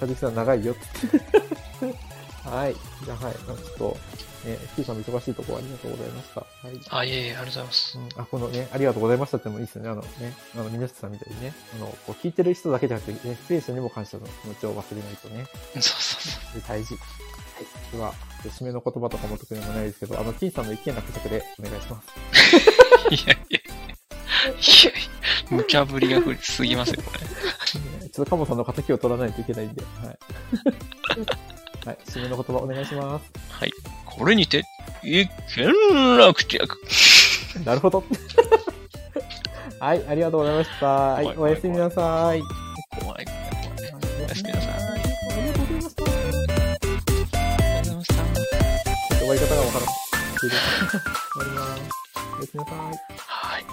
C: かじきさん長いよって。はい。じゃあ、はい。ちょっと、ね、T さんの忙しいところありがとうございました。はい。
D: あ、いえいえ、ありがとうございます。
C: うん、あ、このね、ありがとうございましたってのもいいですよね。あのね、あの、皆さんみたいにね、あの、こう聞いてる人だけじゃなくて、ね、出演者にも感謝の気持ちを忘れないとね、
D: そうそうそう。
C: 大事。はい。では、締めの言葉とかも特にもないですけど、あの、T さんの意見なくでお願いします。*laughs*
D: いやいやいや。いや無茶ぶりが振りすぎますよ、これ。
C: ね *laughs* ちょっとカモさんの敵を取らないといけないんで、はい。*laughs* はい。締めの言葉お願いします。
D: はい。これにて、一件落着。
C: なるほど。はい、ありがとうございました。はいおやすみなさい。
D: 怖い、怖い、怖い。
C: お
D: やすみなさい
C: 終わり方がわからん。終了 *laughs* 終わります。おやすみなさい。
D: はい。